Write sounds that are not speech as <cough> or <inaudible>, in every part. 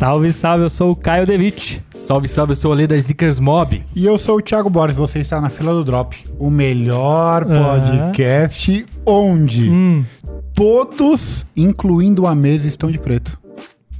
Salve, salve, eu sou o Caio Devitt. Salve, salve, eu sou o Lê da Sneakers Mob. E eu sou o Thiago Borges, você está na fila do Drop, o melhor podcast onde Hum. todos, incluindo a mesa, estão de preto.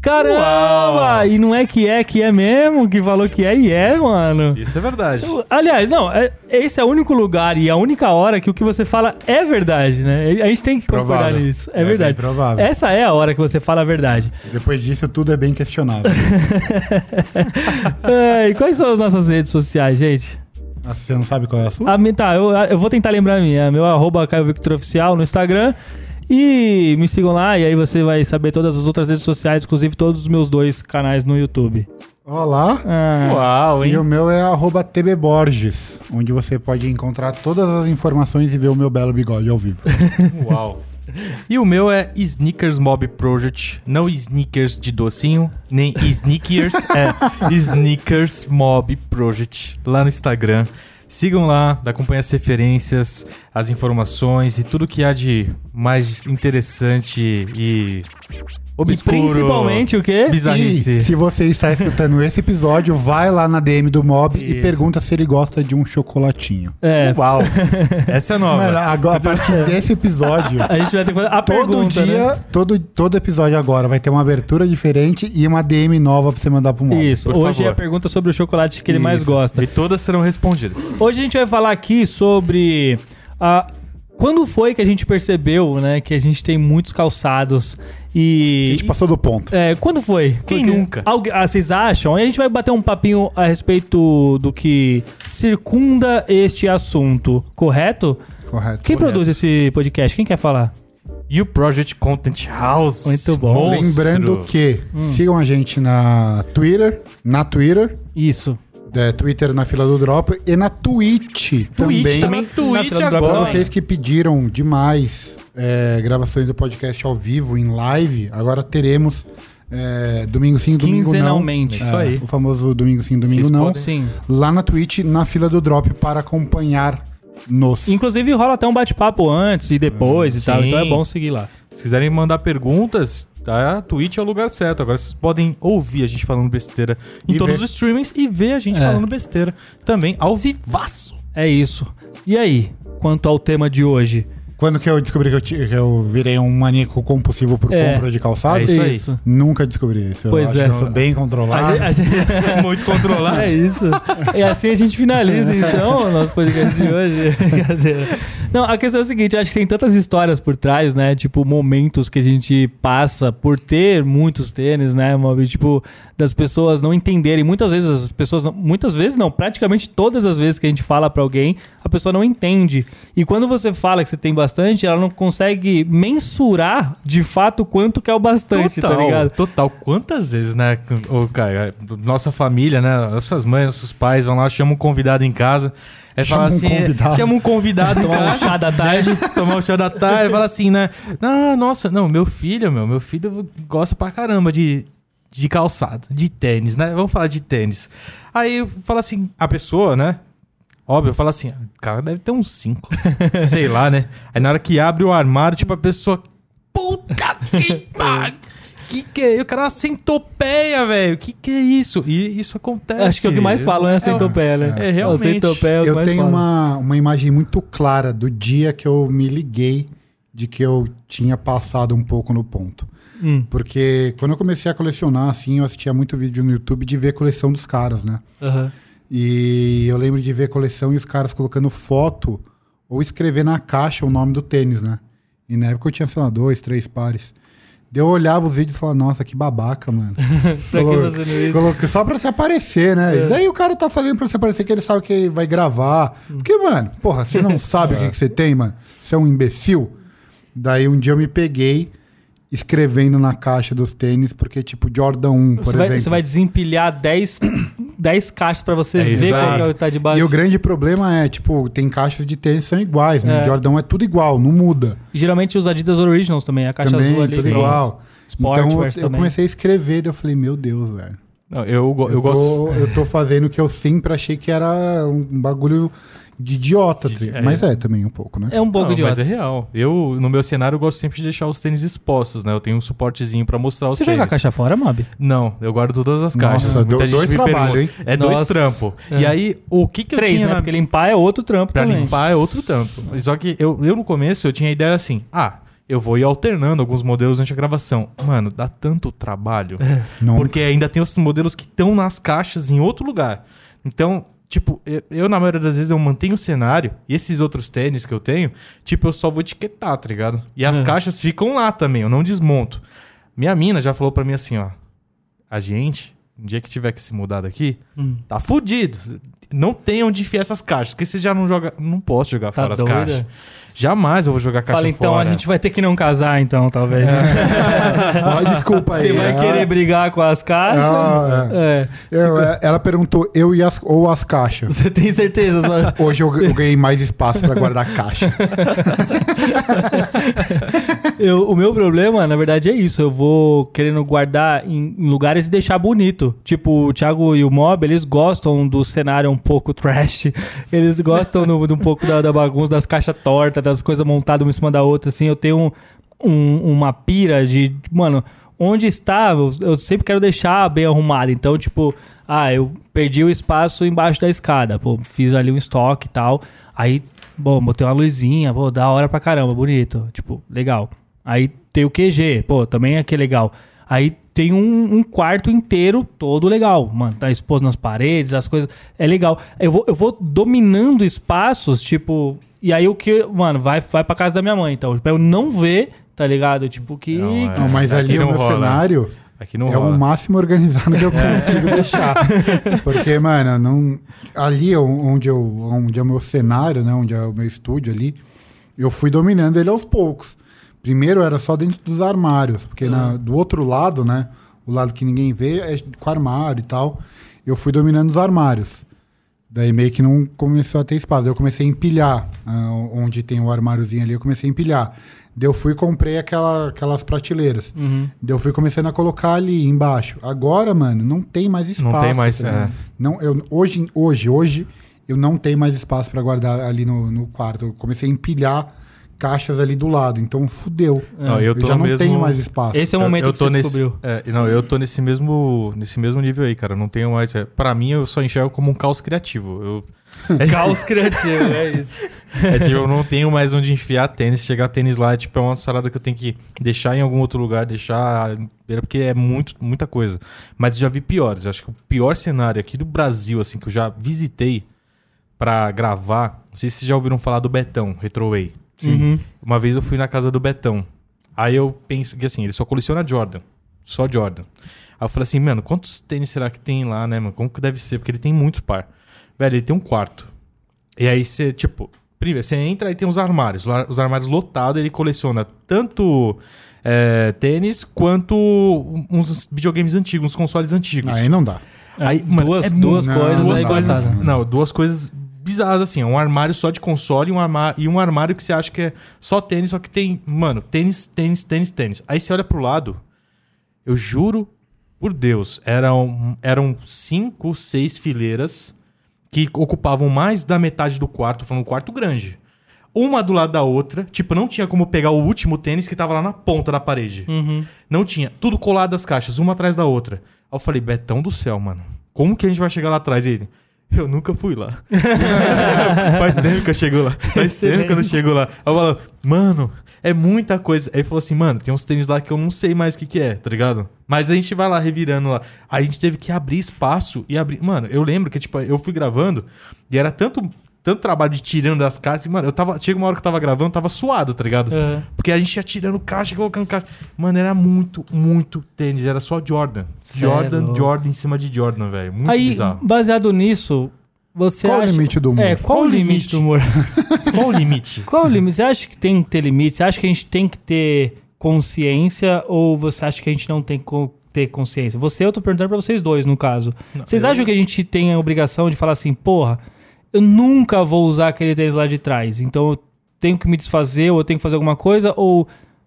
Caramba! Uau. E não é que é que é mesmo, que falou que é e é, mano. Isso é verdade. Aliás, não, é- esse é o único lugar e a única hora que o que você fala é verdade, né? A gente tem que concordar Provável. nisso. É, É verdade. provável. Essa é a hora que você fala a verdade. Depois disso, tudo é bem questionável. <laughs> É, e quais são as nossas redes sociais, gente? Ah, Você não sabe qual é a sua? A tá, eu, eu vou tentar lembrar a minha. Meu arroba Caio Victor Oficial no Instagram. E me sigam lá, e aí você vai saber todas as outras redes sociais, inclusive todos os meus dois canais no YouTube. Olá. Ah, Uau, E hein? o meu é arroba tbborges, onde você pode encontrar todas as informações e ver o meu belo bigode ao vivo. <laughs> Uau. E o meu é Sneakers Mob Project. Não sneakers de docinho, nem sneakers, é <laughs> Sneakers Mob Project. Lá no Instagram. Sigam lá, acompanhem as referências, as informações e tudo que há de mais interessante e e obscuro. principalmente o quê? Bizarrice. E se você está escutando esse episódio, vai lá na DM do Mob e Isso. pergunta se ele gosta de um chocolatinho. É, Uau. <laughs> Essa é nova. Mano, agora, a partir <laughs> desse episódio, a gente vai ter que fazer a todo pergunta, dia, né? todo, todo episódio agora vai ter uma abertura diferente e uma DM nova pra você mandar pro Mob. Isso, por hoje é favor. a pergunta sobre o chocolate que ele mais gosta. E todas serão respondidas. Hoje a gente vai falar aqui sobre a quando foi que a gente percebeu, né, que a gente tem muitos calçados e A gente passou do ponto. É, quando foi? Quem Porque- nunca? Algu- ah, vocês acham? Aí a gente vai bater um papinho a respeito do que circunda este assunto, correto? Correto. Quem Correto. produz esse podcast? Quem quer falar? E o Project Content House. Muito bom. Monstro. Lembrando que Hum. sigam a gente na Twitter, na Twitter, Isso. É, Twitter na fila do Drop e na Twitch, também. também. na Twitch fila do agora. Vocês que pediram demais é, gravações do podcast ao vivo, em live, agora teremos é, domingo sim, domingo não. Quinzenalmente. Isso aí. O famoso domingo sim, domingo Vocês não. podem- Sim. Lá na Twitch, na fila do Drop, para acompanhar nos. Inclusive rola até um bate-papo antes e depois e tal, Sim. então é bom seguir lá. Se quiserem mandar perguntas, tá? a Twitch é o lugar certo. Agora vocês podem ouvir a gente falando besteira em E todos ver. os streamings e ver a gente É. falando besteira também ao vivaço. É isso. E aí, quanto ao tema de hoje? Quando que eu descobri que eu, ti- que eu virei um maníaco compulsivo por É. compra de calçados? É isso aí. Nunca descobri isso. Eu Pois acho é. que eu sou bem controlado. A gente- a gente- <laughs> Muito controlado. É isso. E assim a gente finaliza, então, o nosso podcast de hoje. <laughs> Brincadeira. Não, a questão é a seguinte, eu acho que tem tantas histórias por trás, né? Tipo, momentos que a gente passa por ter muitos tênis, né? Tipo, das pessoas não entenderem. Muitas vezes as pessoas não, muitas vezes não, praticamente todas as vezes que a gente fala pra alguém, a pessoa não entende. E quando você fala que você tem bastante, ela não consegue mensurar de fato quanto que é o bastante, Total, tá ligado? total. Quantas vezes, né, ô, cara, nossa família, né, nossas mães, nossos pais vão lá, chamam um convidado em casa, aí Chama fala um assim, convidado. chama um convidado Tomar um chá da <laughs> tarde. tomar um chá da tarde, fala assim, né, ah, nossa, não, meu filho, meu, meu filho gosta pra caramba de, de calçado, de tênis, né, vamos falar de tênis. Aí fala assim, a pessoa, né, Óbvio, fala assim, "Ah, o cara deve ter uns 5. <laughs> sei lá, né? Aí na hora que abre o armário, tipo, a pessoa. Puta que pariu! <laughs> Que que é? O cara é uma centopeia, velho. Que que é isso? E isso acontece. Acho que é o que mais falam, né? Centopeia, né? É, realmente. O centopeia é o que Eu mais tenho falam. uma, uma imagem muito clara do dia que eu me liguei de que eu tinha passado um pouco no ponto. Hum, Porque quando eu comecei a colecionar, assim, eu assistia muito vídeo no YouTube de ver a coleção dos caras, né? aham. E eu lembro de ver a coleção e os caras colocando foto ou escrever na caixa o nome do tênis, né? E na época eu tinha, sei lá, dois, três pares. Eu olhava os vídeos e falava, nossa, que babaca, mano. <laughs> Pra que Colo- fazendo isso? coloquei só pra se aparecer, né? É. E daí o cara tá fazendo pra se aparecer que ele sabe que vai gravar. Porque, mano, porra, você não sabe o que, que você tem, mano? Você é um imbecil. Daí um dia eu me peguei escrevendo na caixa dos tênis, porque, tipo, Jordan 1, por Você vai, exemplo. você vai desempilhar 10, 10 caixas pra você É ver exato. qual que é o que tá de baixo. E o grande problema é, tipo, tem caixas de tênis que são iguais, né? É. Jordan é tudo igual, não muda. E Geralmente os Adidas Originals também, a caixa também, azul ali. tudo igual. Sportwear então eu, eu comecei a escrever, daí eu falei, meu Deus, velho. Não, eu, eu, Eu, gosto. tô, eu tô fazendo o que eu sempre achei que era um bagulho de idiota. tá De- é. Mas é também um pouco, né? É um pouco Não, idiota. mas é real. Eu, no meu cenário, eu gosto sempre de deixar os tênis expostos, né? Eu tenho um suportezinho pra mostrar os Você tênis. joga a caixa fora, Mob? Não, eu guardo todas as Nossa, caixas. deu- Muita gente dois me trabalho, pergunta. hein? É dois Nossa. trampos. É. E aí, o que que eu Três, tinha né? na... Porque limpar é outro trampo Pra também. limpar é outro trampo. Só que eu, eu, no começo, eu tinha a ideia assim, ah... Eu vou ir alternando alguns modelos durante a gravação. Mano, dá tanto trabalho. Não- Porque ainda tem os modelos que estão nas caixas em outro lugar. Então, tipo, eu, na maioria das vezes eu mantenho o cenário e esses outros tênis que eu tenho, tipo, eu só vou etiquetar, tá ligado? E as É. caixas ficam lá também, eu não desmonto. Minha mina já falou pra mim assim, ó. A gente, no dia que tiver que se mudar daqui, Hum. tá fudido. Não tem onde enfiar essas caixas, porque você já não joga. Não posso jogar Tá fora as doida? caixas. Jamais eu vou jogar caixa Fala, então fora. a gente vai ter que não casar, então, talvez. <laughs> Ó, desculpa aí. Você vai ela- querer brigar com as caixas? Ah, é. Eu- é, ela perguntou eu e as, ou as caixas. Você tem certeza? Hoje eu, eu ganhei mais espaço pra guardar caixa. <laughs> Eu- o meu problema, na verdade, é isso. Eu vou querendo guardar em, lugares e deixar bonito. Tipo, o Thiago e o Mob, eles gostam do cenário um pouco trash. <laughs> Eles gostam do- de um pouco da, da bagunça, das caixas tortas, das coisas montadas uma em cima da outra. Assim, eu tenho um- um- uma pira de. Mano, onde está, eu, eu sempre quero deixar bem arrumado. Então, tipo, ah, eu perdi o espaço embaixo da escada. Pô, fiz ali um estoque e tal. Aí, bom, botei uma luzinha, pô, da hora pra caramba, bonito. Tipo, legal. Aí tem o QG, pô, também é que é legal. Aí tem um, um quarto inteiro todo legal, mano. Tá exposto nas paredes, as coisas. É legal. Eu vou, eu vou dominando espaços, tipo. E aí o que. Mano, vai, vai pra casa da minha mãe, então. Pra eu não ver, tá ligado? Tipo, que. Não, é. Não, mas aqui ali o não meu rola. cenário Aqui não é rola. o máximo organizado que eu consigo <laughs> deixar. Porque, mano, não, ali onde, eu, onde é o meu cenário, né? Onde é o meu estúdio ali, eu fui dominando ele aos poucos. Primeiro era só dentro dos armários, porque na- do outro lado, né? O lado que ninguém vê é com armário e tal. Eu fui dominando os armários. Daí meio que não começou a ter espaço. Eu comecei a empilhar. ah, onde tem o armáriozinho ali, eu comecei a empilhar. Daí eu fui e comprei aquela, aquelas prateleiras. Uhum. Daí eu fui começando a colocar ali embaixo. Agora, mano, não tem mais espaço. Não tem mais, tá é. Não, eu, hoje, hoje, hoje, eu não tenho mais espaço pra guardar ali no, no quarto. Eu comecei a empilhar caixas ali do lado. Então, fudeu. Não, eu eu já não mesmo- tenho mais espaço. Esse é o Eu- momento eu que tô você nesse, descobriu. é, não, eu tô nesse mesmo, nesse mesmo nível aí, cara. Não tenho mais. É, para mim, eu só enxergo como um caos criativo. Eu, <laughs> Caos criativo, é isso. é tipo, eu não tenho mais onde enfiar tênis. Chegar tênis lá, é, tipo, é uma parada que eu tenho que deixar em algum outro lugar, deixar. Porque é muito, muita coisa. Mas eu já vi piores. Eu acho que o pior cenário aqui do Brasil, assim, que eu já visitei pra gravar. Não sei se vocês já ouviram falar do Betão, Retroway. Uhum. Uma vez eu fui na casa do Betão. Aí eu penso que assim, ele só coleciona Jordan. Só Jordan. Aí eu falei assim, mano, quantos tênis será que tem lá, né, mano? Como que deve ser? Porque ele tem muito par. Velho, ele tem um quarto. E aí você, tipo, primeiro, você entra e tem os armários. Os ar- Os armários lotados, ele coleciona tanto é, tênis quanto uns videogames antigos, uns consoles antigos. Aí não dá. Aí, duas mano, é duas coisas aí não, coisas, não, duas coisas bizarras assim. é Um armário só de console e um, arma- e um armário que você acha que é só tênis, só que tem, mano, tênis, tênis, tênis, tênis. Aí você olha pro lado, eu juro por Deus, eram, eram cinco, seis fileiras que ocupavam mais da metade do quarto, falando um quarto grande. Uma do lado da outra, tipo, não tinha como pegar o último tênis que tava lá na ponta da parede. Uhum. Não tinha. Tudo colado as caixas, uma atrás da outra. Aí eu falei, Betão do céu, mano. Como que a gente vai chegar lá atrás? E ele, eu nunca fui lá. <laughs> Faz tempo que eu chego lá. Faz tempo que eu não Excelente. chego lá. Aí eu falo, mano, é muita coisa. Aí ele falou assim, mano, tem uns tênis lá que eu não sei mais o que, que é, tá ligado? Mas a gente vai lá revirando lá. Aí a gente teve que abrir espaço e abrir. Mano, eu lembro que, tipo, eu fui gravando e era tanto. Tanto trabalho de tirando das caixas, mano, eu tava. Chega uma hora que eu tava gravando, eu tava suado, tá ligado? Uhum. Porque a gente ia tirando caixa, colocando caixa. Mano, era muito, muito tênis. Era só Jordan. Cê é Jordan. Jordan em cima de Jordan, velho. Muito Aí, bizarro. baseado nisso, você Qual o acha... limite do humor? É, qual, o limite do humor? <laughs> Qual o limite? <laughs> qual o limite? Você acha que tem que ter limite? Você acha que a gente tem que ter consciência ou você acha que a gente não tem que ter consciência? Você, eu tô perguntando pra vocês dois, no caso. vocês eu- acham que a gente tem a obrigação de falar assim, porra, eu nunca vou usar aquele tênis lá de trás, então eu tenho que me desfazer ou eu tenho que fazer alguma coisa ou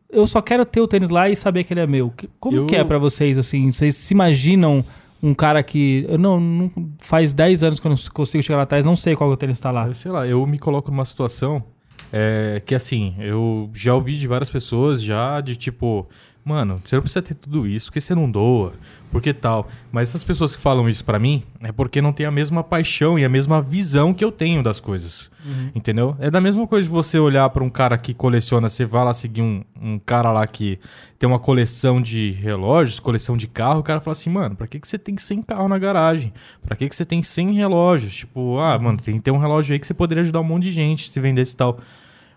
eu só quero ter o tênis lá e saber que ele é meu? Como Eu- que é pra vocês, assim? Vocês se imaginam um cara que. Eu não, não- faz 10 anos que eu não consigo chegar lá atrás, não sei qual que o tênis tá lá. Eu sei lá, eu me coloco numa situação é, que assim, eu já ouvi de várias pessoas já de tipo, mano, você não precisa ter tudo isso, porque você não doa, porque tal. Mas essas pessoas que falam isso pra mim é porque não tem a mesma paixão e a mesma visão que eu tenho das coisas. Entendeu? É da mesma coisa de você olhar pra um cara que coleciona, você vai lá seguir um, um cara lá que tem uma coleção de relógios, coleção de carro, o cara fala assim, mano, pra que, que você tem 100 carro na garagem? Pra que, que você tem 100 relógios? Tipo, ah, mano, tem que ter um relógio aí que você poderia ajudar um monte de gente se vendesse e tal.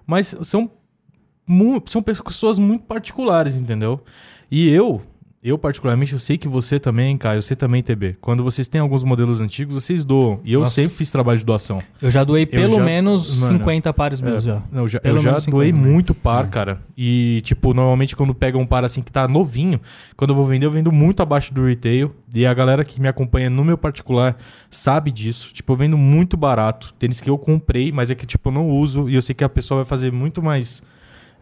Mas são, são pessoas muito particulares, entendeu? E eu, eu particularmente, eu sei que você também, Caio, você também, TB. Quando vocês têm alguns modelos antigos, vocês doam. E eu Nossa. sempre fiz trabalho de doação. Eu já doei pelo já- menos mano, 50 pares meus já. Não, eu já, eu já menos 50, doei muito par, cara. E, tipo, normalmente quando pega um par assim que tá novinho, quando eu vou vender, eu vendo muito abaixo do retail. E a galera que me acompanha no meu particular sabe disso. Tipo, eu vendo muito barato. Tênis que eu comprei, mas é que, tipo, eu não uso. E eu sei que a pessoa vai fazer muito mais.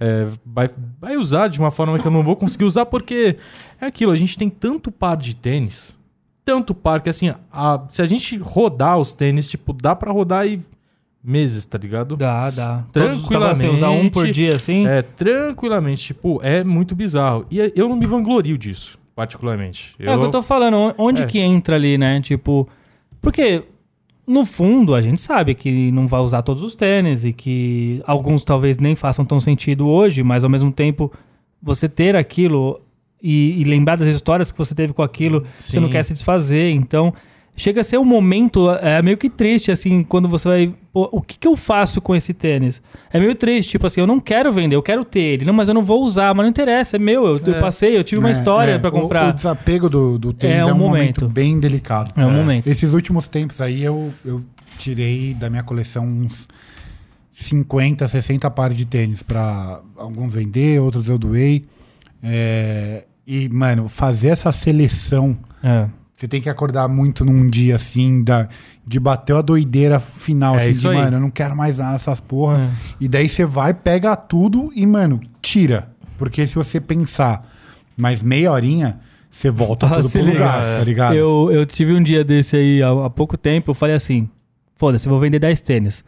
É, vai, vai usar de uma forma que eu não vou conseguir usar, porque é aquilo, a gente tem tanto par de tênis. Tanto par que assim, a- se a gente rodar os tênis, tipo, dá pra rodar aí meses, tá ligado? Dá, dá. Tranquilamente. usar um por dia assim. É, tranquilamente. Tipo, é muito bizarro. E eu não me vanglorio disso, particularmente. É o que eu tô falando, on- onde É. que entra ali, né? Tipo, porque no fundo a gente sabe que não vai usar todos os tênis e que alguns talvez nem façam tão sentido hoje, mas ao mesmo tempo você ter aquilo e, e lembrar das histórias que você teve com aquilo, você não Sim. quer se desfazer. Então, chega a ser um momento é, meio que triste, assim, quando você vai. pô, o que, que eu faço com esse tênis? É meio triste, tipo assim, eu não quero vender, eu quero ter ele. Não, mas eu não vou usar, mas não interessa, é meu. Eu, eu É. passei, eu tive uma É, história é, pra o- comprar. O, desapego do, do tênis É é um um, momento. momento. bem delicado. É um momento. Esses últimos tempos aí eu, eu tirei da minha coleção uns 50, 60 pares de tênis para alguns vender, outros eu doei. É, e, mano, fazer essa seleção, É. você tem que acordar muito num dia assim, da, de bater a doideira final, É assim, de, mano, eu não quero mais nada dessas porra. É. E daí você vai, pega tudo e, mano, tira. Porque se você pensar mais meia horinha, você volta Ah, tudo pro liga. lugar, tá ligado? Eu, eu tive um dia desse aí há, há pouco tempo, eu falei assim: foda-se, eu vou vender 10 tênis.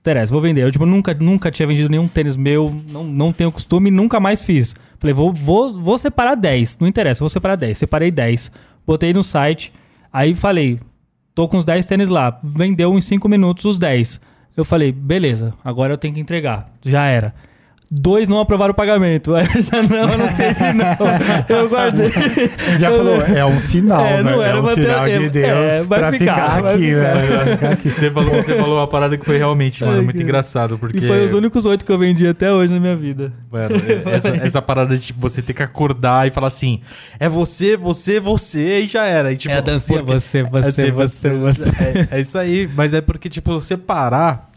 Interessa, vou vender. Eu tipo, nunca, nunca tinha vendido nenhum tênis meu, não, não tenho costume, nunca mais fiz. Falei, vou, vou, vou separar 10. Não interessa, vou separar 10. Separei 10. Botei no site. Aí falei, tô com os 10 tênis lá. Vendeu em 5 minutos os 10. Eu falei, beleza, agora eu tenho que entregar. Já era. Dois não aprovaram o pagamento. <laughs> Aí eu já não, eu não sei se não. Eu guardei. Já falou, é um sinal, É, né? não É era um ter- sinal é, de Deus é, vai pra ficar, ficar, vai aqui, ficar. né? Vai ficar aqui. Você falou, você falou uma parada que foi realmente, mano, Ai, muito que- engraçado. Porque, E foi os únicos oito que eu vendi até hoje na minha vida. Mano, é- essa, essa parada de tipo, você ter que acordar e falar assim: é você, você, você, e já era. E, tipo, É a dancinha, porque- você, você, É, você, você. É, é isso aí, mas é porque, tipo, você parar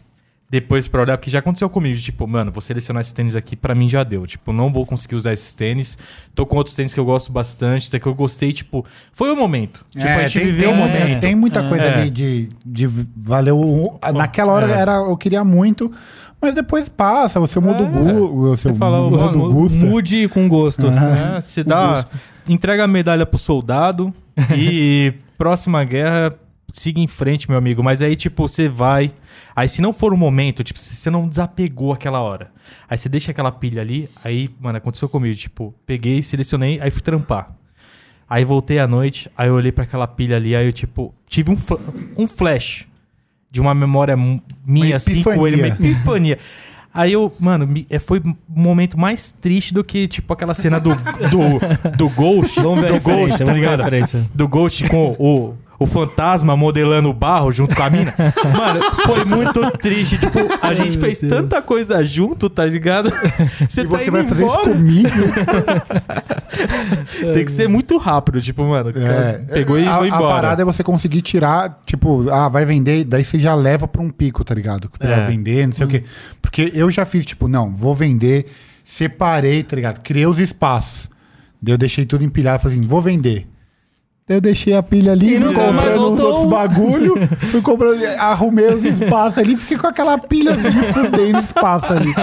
depois pra olhar, porque já aconteceu comigo, tipo, mano, vou selecionar esses tênis aqui, pra mim já deu. Tipo, não vou conseguir usar esses tênis. Tô com outros tênis que eu gosto bastante, até que eu gostei, tipo, foi o momento. Tipo, É, a gente tem, viveu tem, um é, momento. tem muita coisa É. ali de, de valer o. Naquela hora É. era, eu queria muito, mas depois passa, você muda o É. o seu Você fala, muda o gosto. Mude com gosto. Aham. É, você dá. Entrega a medalha pro soldado <laughs> e próxima guerra, siga em frente, meu amigo. Mas aí, tipo, você vai. Aí, se não for o momento, tipo, se você não desapegou aquela hora, aí você deixa aquela pilha ali, aí, mano, aconteceu comigo. Tipo, peguei, selecionei, aí fui trampar. Aí voltei à noite, aí eu olhei pra aquela pilha ali, aí eu, tipo, tive um, fla- um flash de uma memória minha, assim, com ele, uma epifania. Aí eu, mano, me- é, foi um momento mais triste do que, tipo, aquela cena do, do, do Ghost. Vamos ver a do Ghost, tá vamos ver a ligado? Do Ghost com o, o fantasma modelando o barro junto com a mina. <laughs> Mano, foi muito triste. Tipo, a gente meu fez Deus. tanta coisa junto, tá ligado? <laughs> Você E tá você indo vai fazer embora. isso comigo? <laughs> Tem que ser muito rápido, tipo, mano. É, pegou e a, foi a embora. parada é você conseguir tirar, tipo, ah, vai vender, daí você já leva pra um pico, tá ligado? Pra É. vender, não sei o quê. Porque eu já fiz, tipo, não, vou vender, separei, tá ligado? Criei os espaços. Daí eu deixei tudo empilhado, falei assim, vou vender. Eu deixei a pilha ali, fui comprando uns voltou outros um. bagulho, <laughs> fui comprando, arrumei os espaços ali, fiquei com aquela pilha me fudendo espaço ali.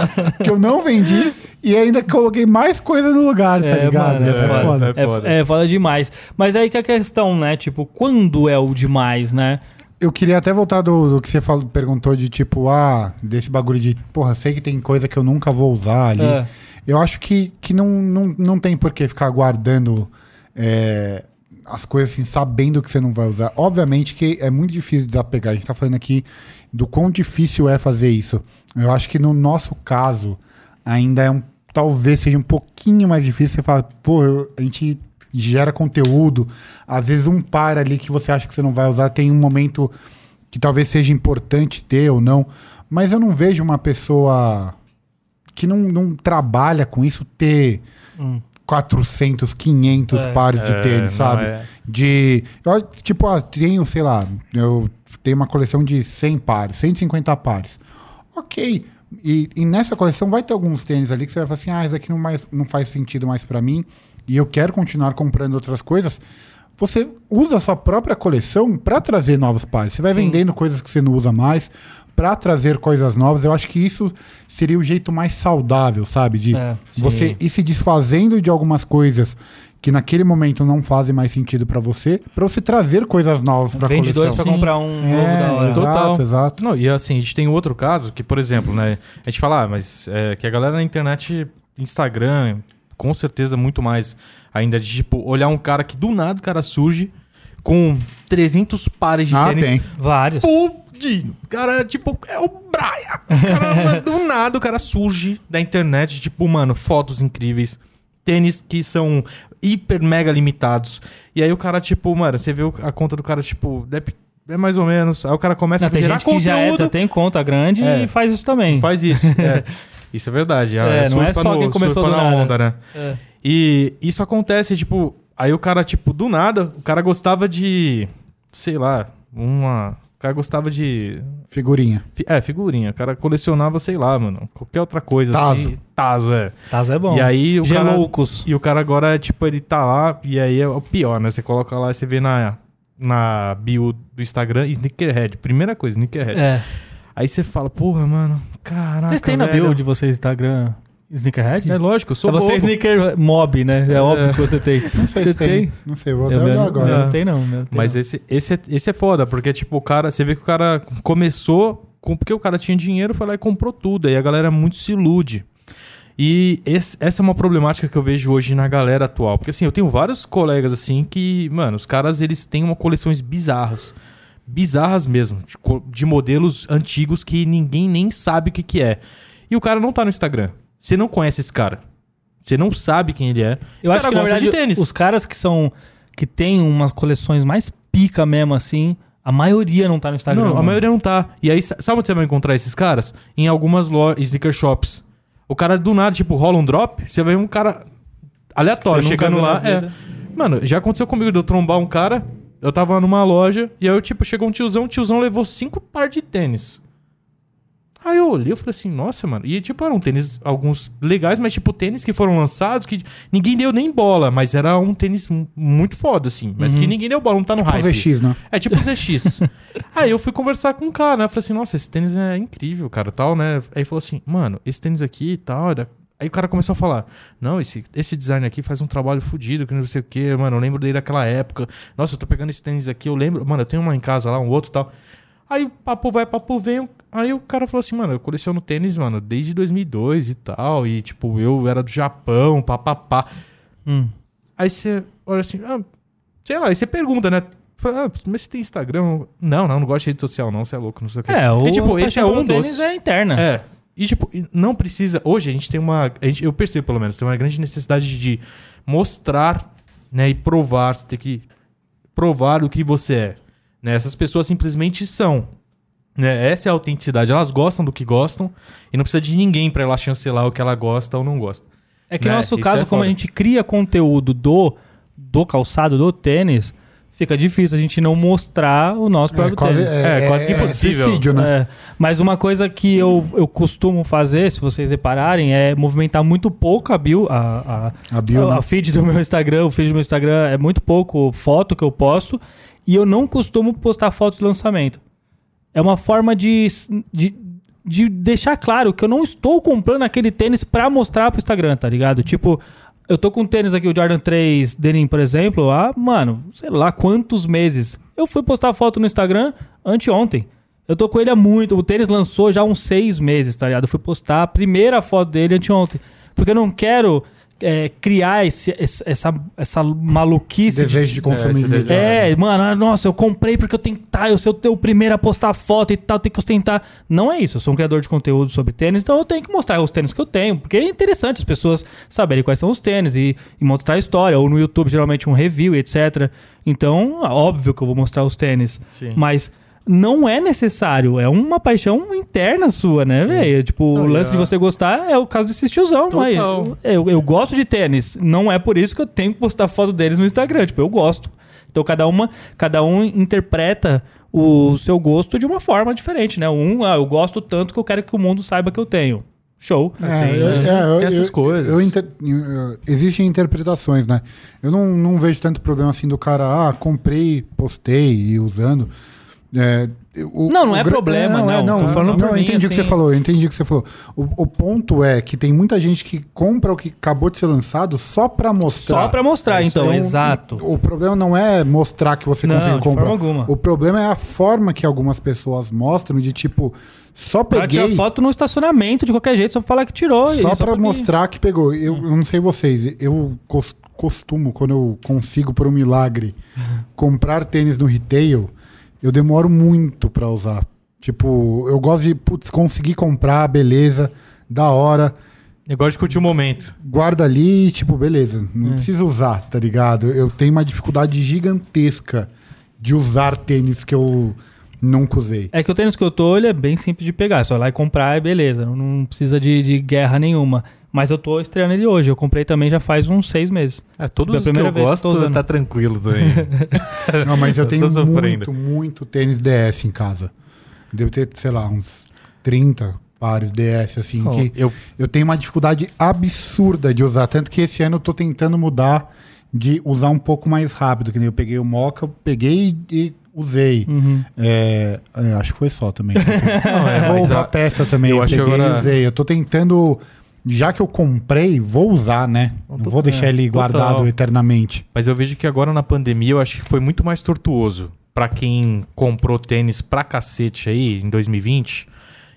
Que eu não vendi e ainda coloquei mais coisa no lugar, tá ligado? mano, é, foda. foda, É, é foda. é foda demais. Mas aí que é a questão, né? Tipo, quando é o demais, né? Eu queria até voltar do, do que você falou, perguntou de tipo, ah, desse bagulho de, porra, sei que tem coisa que eu nunca vou usar ali. É. Eu acho que, que não, não, não tem por que ficar guardando é, as coisas assim, sabendo que você não vai usar. Obviamente que é muito difícil desapegar. A gente tá falando aqui do quão difícil é fazer isso. Eu acho que no nosso caso, ainda é um. Talvez seja um pouquinho mais difícil. Você fala, pô, eu- a gente gera conteúdo. Às vezes um par ali que você acha que você não vai usar tem um momento que talvez seja importante ter ou não. Mas eu não vejo uma pessoa que não, não trabalha com isso ter Hum. 400, 500 É. pares de É, tênis, sabe? é. De. eu, tipo, ah, tenho, sei lá, eu tenho uma coleção de 100 pares, 150 pares. Ok. E, e nessa coleção vai ter alguns tênis ali que você vai falar assim: ah, isso aqui não, mais, não faz sentido mais pra mim e eu quero continuar comprando outras coisas. Você usa a sua própria coleção pra trazer novos pares. Você vai vendendo coisas que você não usa mais pra trazer coisas novas. Eu acho que isso seria o jeito mais saudável, sabe? De É, você ir se desfazendo de algumas coisas que naquele momento não fazem mais sentido pra você, pra você trazer coisas novas pra Vende dois coleção. pra comprar um novo da É, hora. Total. exato, exato. Não, e assim, a gente tem outro caso que, por exemplo, né? A gente fala, ah, mas é, que a galera na internet, Instagram, com certeza muito mais ainda de, tipo, olhar um cara que do nada o cara surge com 300 pares de Ah, tênis tem. Vários. Fudido. O cara, tipo, é o Brian. O cara, <laughs> mano, do nada, o cara surge da internet, tipo, mano, fotos incríveis. Tênis que são hiper mega limitados. E aí o cara, tipo, mano, você vê a conta do cara, tipo, deve- é mais ou menos. Aí o cara começa Não, a tem gerar gente que já é, conteúdo. tem conta grande É. e faz isso também. Faz isso. <laughs> é. Isso é verdade. É, não é surfa só no- quem começou do na nada. onda, né? É. E isso acontece, tipo, aí o cara, tipo, do nada, o cara gostava de, sei lá, uma... O cara gostava de Figurinha. Fi- É, figurinha. O cara colecionava, sei lá, mano. Qualquer outra coisa Tazo. assim. Tazo, é. Tazo é bom. E aí o cara. Geloucos. E o cara agora, tipo, ele tá lá, e aí é o pior, né? Você coloca lá e você vê na, na bio do Instagram, Sneakerhead. Primeira coisa, Sneakerhead. É. Aí você fala, porra, mano, caraca. Vocês têm na velho. bio de vocês Instagram Sneakerhead? É lógico, eu sou é você bobo. sneaker mob, né? É óbvio que você tem. <laughs> Não sei você se tem. Não sei, vou até Eu olhar não, agora. eu não tem não. meu, tem Mas não. esse, esse, é, esse é foda, porque, tipo, o cara, você vê que o cara começou com, porque o cara tinha dinheiro, foi lá e comprou tudo. Aí a galera muito se ilude. E esse- essa é uma problemática que eu vejo hoje na galera atual. Porque, assim, eu tenho vários colegas, assim, que, mano, os caras, eles têm uma coleções bizarras. Bizarras mesmo. De, de modelos antigos que ninguém nem sabe o que, que é. E o cara não tá no Instagram. Você não conhece esse cara. Você não sabe quem ele é. Eu o acho cara que, gosta verdade, de tênis. os caras que são... Que tem umas coleções mais pica mesmo, assim, a maioria não tá no Instagram. Não, a maioria não tá. E aí, sa- sabe onde você vai encontrar esses caras? Em algumas lojas, sneaker shops. O cara do nada, tipo, rola um drop, você vai ver um cara aleatório chegando lá. É. Mano, já aconteceu comigo de eu trombar um cara, eu tava numa loja, e aí, eu, tipo, chegou um tiozão, o tiozão levou cinco par de tênis. Aí eu olhei e falei assim, nossa, mano. E, tipo, eram tênis, alguns legais, mas, tipo, tênis que foram lançados que ninguém deu nem bola, mas era um tênis mu- muito foda, assim. Mas que ninguém deu bola, não tá no O hype. ZX, né? É tipo ZX. <laughs> aí eu fui conversar com um cara, né? Eu falei assim, nossa, esse tênis é incrível, cara, tal, né? Aí falou assim, mano, esse tênis aqui e tal. é da- Aí o cara começou a falar, não, esse, esse design aqui faz um trabalho fodido, que não sei o que, mano, eu lembro dele daquela época. Nossa, eu tô pegando esse tênis aqui, eu lembro, mano, eu tenho uma em casa lá, um outro e tal. Aí o papo vai, papo vem. Aí o cara falou assim, mano, eu coleciono tênis, mano, desde 2002 e tal. E, tipo, eu era do Japão, papapá. Hum. Aí você olha assim, ah, sei lá, aí você pergunta, né? Fala, ah, mas você tem Instagram? Não, não, não gosto de rede social, não, você é louco, não sei o quê. É, o Porque, tipo, esse é um pelo dos. tênis é interna. É. E, tipo, não precisa. Hoje a gente tem uma. a gente- eu percebo, pelo menos, tem uma grande necessidade de mostrar, né, e provar. Você tem que provar o que você é. Né? Essas pessoas simplesmente são. Né? Essa é a autenticidade. Elas gostam do que gostam e não precisa de ninguém pra ela chancelar o que ela gosta ou não gosta. É que Né? no nosso Isso caso, é como a gente cria conteúdo do, do calçado, do tênis, fica difícil a gente não mostrar o nosso É próprio quase, tênis. É, quase que impossível. suicídio, né? É, mas uma coisa que eu, eu costumo fazer, se vocês repararem, é movimentar muito pouco a bio, a, a, A bio, a, né? feed do meu Instagram. O feed do meu Instagram é muito pouco foto que eu posto. E eu não costumo postar fotos de lançamento. É uma forma de, de, de deixar claro que eu não estou comprando aquele tênis pra mostrar pro Instagram, tá ligado? Tipo, eu tô com um tênis aqui, o Jordan 3 Denim, por exemplo, há, mano, sei lá quantos meses. Eu fui postar foto no Instagram anteontem. Eu tô com ele há muito. O tênis lançou já há uns seis meses, tá ligado? Eu fui postar a primeira foto dele anteontem. Porque eu não quero é, criar esse- essa, essa maluquice de Desejo de consumir. imediato. é, mano, ah, nossa, eu comprei porque eu tenho que tá, eu sou o primeiro a postar foto e tal, tenho que ostentar. Não é isso, eu sou um criador de conteúdo sobre tênis, então eu tenho que mostrar os tênis que eu tenho, porque é interessante as pessoas saberem quais são os tênis e, e mostrar a história, ou no YouTube geralmente um review, etc. Então, óbvio que eu vou mostrar os tênis, Sim. mas não é necessário, é uma paixão interna sua, né, velho? Tipo, Não, o lance de você gostar é o caso desses tiozão, mas eu, eu, eu gosto de tênis, não é por isso que eu tenho que postar foto deles no Instagram, tipo, eu gosto. Então cada uma, cada um interpreta o seu gosto de uma forma diferente, né? Um, ah, eu gosto tanto que eu quero que o mundo saiba que eu tenho. Show. É, é, né? é, essas eu- coisas. eu inter- existem interpretações, né? Eu não, não vejo tanto problema assim do cara, ah, comprei, postei e usando. É, o- Não, não o é gra- problema, não. é, não, Tô falando não, eu mim, entendi o que assim. você falou, eu entendi o que você falou. O, o ponto é que tem muita gente que compra o que acabou de ser lançado só pra mostrar. Só pra mostrar, então, exato. O, o problema não é mostrar que você Não, conseguiu comprar. forma alguma. O problema é a forma que algumas pessoas mostram de tipo, só Pra peguei foto no estacionamento de qualquer jeito, só pra falar que tirou. e só pra porque- mostrar que pegou. Eu, eu não sei vocês, eu cos- costumo, quando eu consigo por um milagre <laughs> comprar tênis no retail, eu demoro muito pra usar. Tipo, eu gosto de putz, conseguir comprar, beleza, da hora, Eu gosto de curtir o momento. guarda ali e, tipo, beleza, não É. precisa usar, tá ligado? Eu tenho uma dificuldade gigantesca de usar tênis que eu nunca usei. É que o tênis que eu tô, ele é bem simples de pegar. É só lá e comprar e beleza. Não, não precisa de, de guerra nenhuma. Mas eu tô estreando ele hoje. Eu comprei também já faz uns seis meses. É, todos os que eu vez que eu tô gosto usando. tá tranquilo também. <laughs> Não, mas eu Eu tenho muito, muito tênis DS em casa. Devo ter, sei lá, uns 30 pares DS, assim, Não, que eu, eu tenho uma dificuldade absurda de usar. Tanto que esse ano eu tô tentando mudar de usar um pouco mais rápido. Que nem eu peguei o Mocha, eu peguei e usei. Uhum. É, é, acho que foi só também. não, é, Ou uma a- peça também, eu eu, peguei agora- e usei. Eu tô tentando. Já que eu comprei, vou usar, né? Não vou deixar é, ele total. guardado eternamente. Mas eu vejo que agora na pandemia eu acho que foi muito mais tortuoso pra quem comprou tênis pra cacete aí em 2020.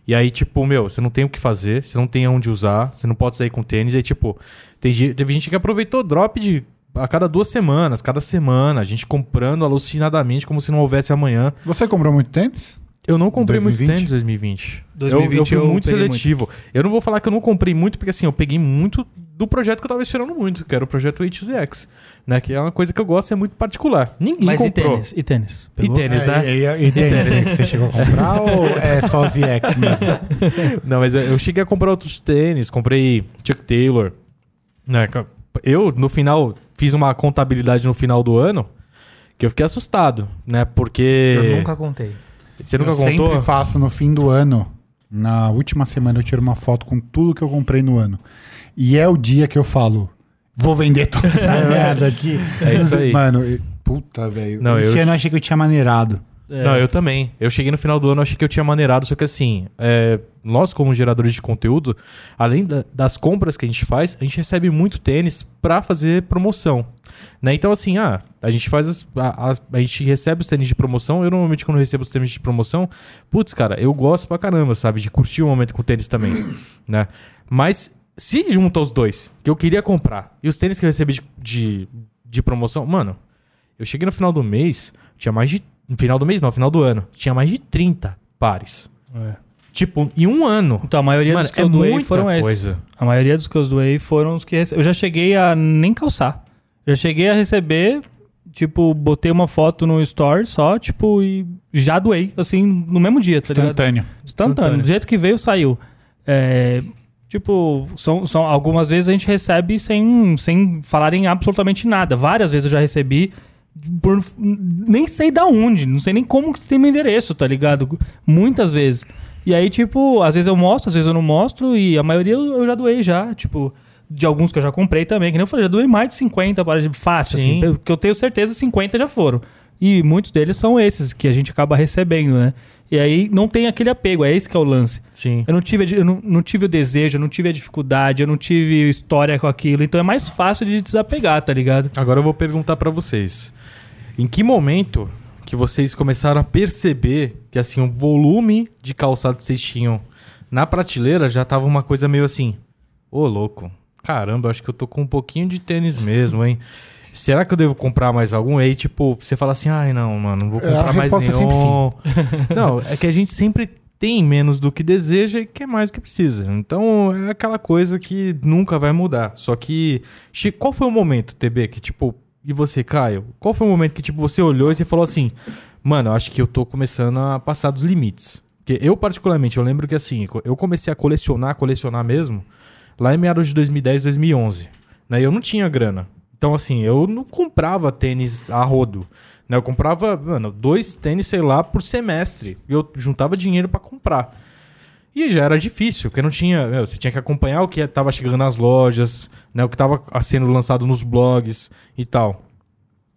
E aí, tipo, meu, você não tem o que fazer, você não tem onde usar, você não pode sair com tênis. Aí, tipo, tem, teve gente que aproveitou drop de a cada duas semanas, cada semana, a gente comprando alucinadamente como se não houvesse amanhã. Você comprou muito tênis? Eu não comprei muito 2020? tênis em 2020. 2020 eu, eu fui eu muito seletivo. Eu não vou falar que eu não comprei muito, porque assim, eu peguei muito do projeto que eu tava esperando muito, que era o projeto HZX, né? Que é uma coisa que eu gosto e é muito particular. Ninguém Mas e comprou. tênis? E tênis? E tênis, né? E, e, e tênis, você chegou a comprar ou é só EX mesmo? <laughs> Não, mas eu- eu cheguei a comprar outros tênis, comprei Chuck Taylor. Né? Eu, no final, fiz uma contabilidade no final do ano que eu fiquei assustado, né? Porque. Eu nunca contei. Você nunca eu contou? sempre faço no fim do ano. Na última semana eu tiro uma foto com tudo que eu comprei no ano. E é o dia que eu falo, vou vender toda essa <laughs> merda aqui. É isso aí. Mano, puta, velho. Esse eu- ano eu achei que eu tinha maneirado. É. Não, eu também. Eu cheguei no final do ano, achei que eu tinha maneirado, só que assim, é, nós como geradores de conteúdo, além da- das compras que a gente faz, a gente recebe muito tênis pra fazer promoção. Né? Então, assim, ah, a gente faz as- a, a- a gente recebe os tênis de promoção. Eu normalmente, quando recebo os tênis de promoção, putz, cara, eu gosto pra caramba, sabe? De curtir o momento com o tênis também. <coughs> né? Mas se junta os dois, que eu queria comprar, e os tênis que eu recebi de, de, de promoção, mano, eu cheguei no final do mês, tinha mais de. No final do mês, não, no final do ano, tinha mais de 30 pares. É. Tipo, em um ano. Então, a maioria Mano, dos que é eu doei foram esses. coisa. A maioria dos que eu doei foram os que rece... Eu já cheguei a nem calçar. Já cheguei a receber, tipo, botei uma foto no store só, tipo, e já doei, assim, no mesmo dia, tá ligado? Instantâneo. Instantâneo. Instantâneo. Do jeito que veio, saiu. É, tipo, são, são, algumas vezes a gente recebe sem, sem falarem absolutamente nada. Várias vezes eu já recebi por nem sei da onde, não sei nem como que tem meu endereço, tá ligado? Muitas vezes. E aí, tipo, às vezes eu mostro, às vezes eu não mostro, e a maioria eu eu já doei já, tipo, de alguns que eu já comprei também, que nem eu falei, já doei mais de 50 para fácil, Sim. assim, porque eu tenho certeza 50 já foram. E muitos deles são esses que a gente acaba recebendo, né? E aí não tem aquele apego, é esse que é o lance. Sim. Eu não tive, eu não, não tive o desejo, eu não tive a dificuldade, eu não tive história com aquilo, então é mais fácil de desapegar, tá ligado? Agora eu vou perguntar pra vocês. Em que momento que vocês começaram a perceber que assim o volume de calçado que vocês tinham na prateleira já tava uma coisa meio assim, ô louco, caramba, acho que eu tô com um pouquinho de tênis mesmo, hein? Será que eu devo comprar mais algum? E aí, tipo, você fala assim, ai não, mano, não vou É, a comprar mais é nenhum. <laughs> <laughs> não, é que a gente sempre tem menos do que deseja e quer mais do que precisa. Então é aquela coisa que nunca vai mudar. Só que. Qual foi o momento, TB, que tipo. E você, Caio? Qual foi o momento que tipo, você olhou e você falou assim: Mano, eu acho que eu tô começando a passar dos limites. Porque eu, particularmente, eu lembro que assim, eu comecei a colecionar, colecionar mesmo, lá em meados de 2010, 2011. Né? Eu não tinha grana. Então, assim, eu não comprava tênis a rodo. Né? Eu comprava, mano, dois tênis, sei lá, por semestre. E eu juntava dinheiro pra comprar. E já era difícil, porque não tinha. meu, você tinha que acompanhar o que estava chegando nas lojas, né, o que estava sendo lançado nos blogs e tal.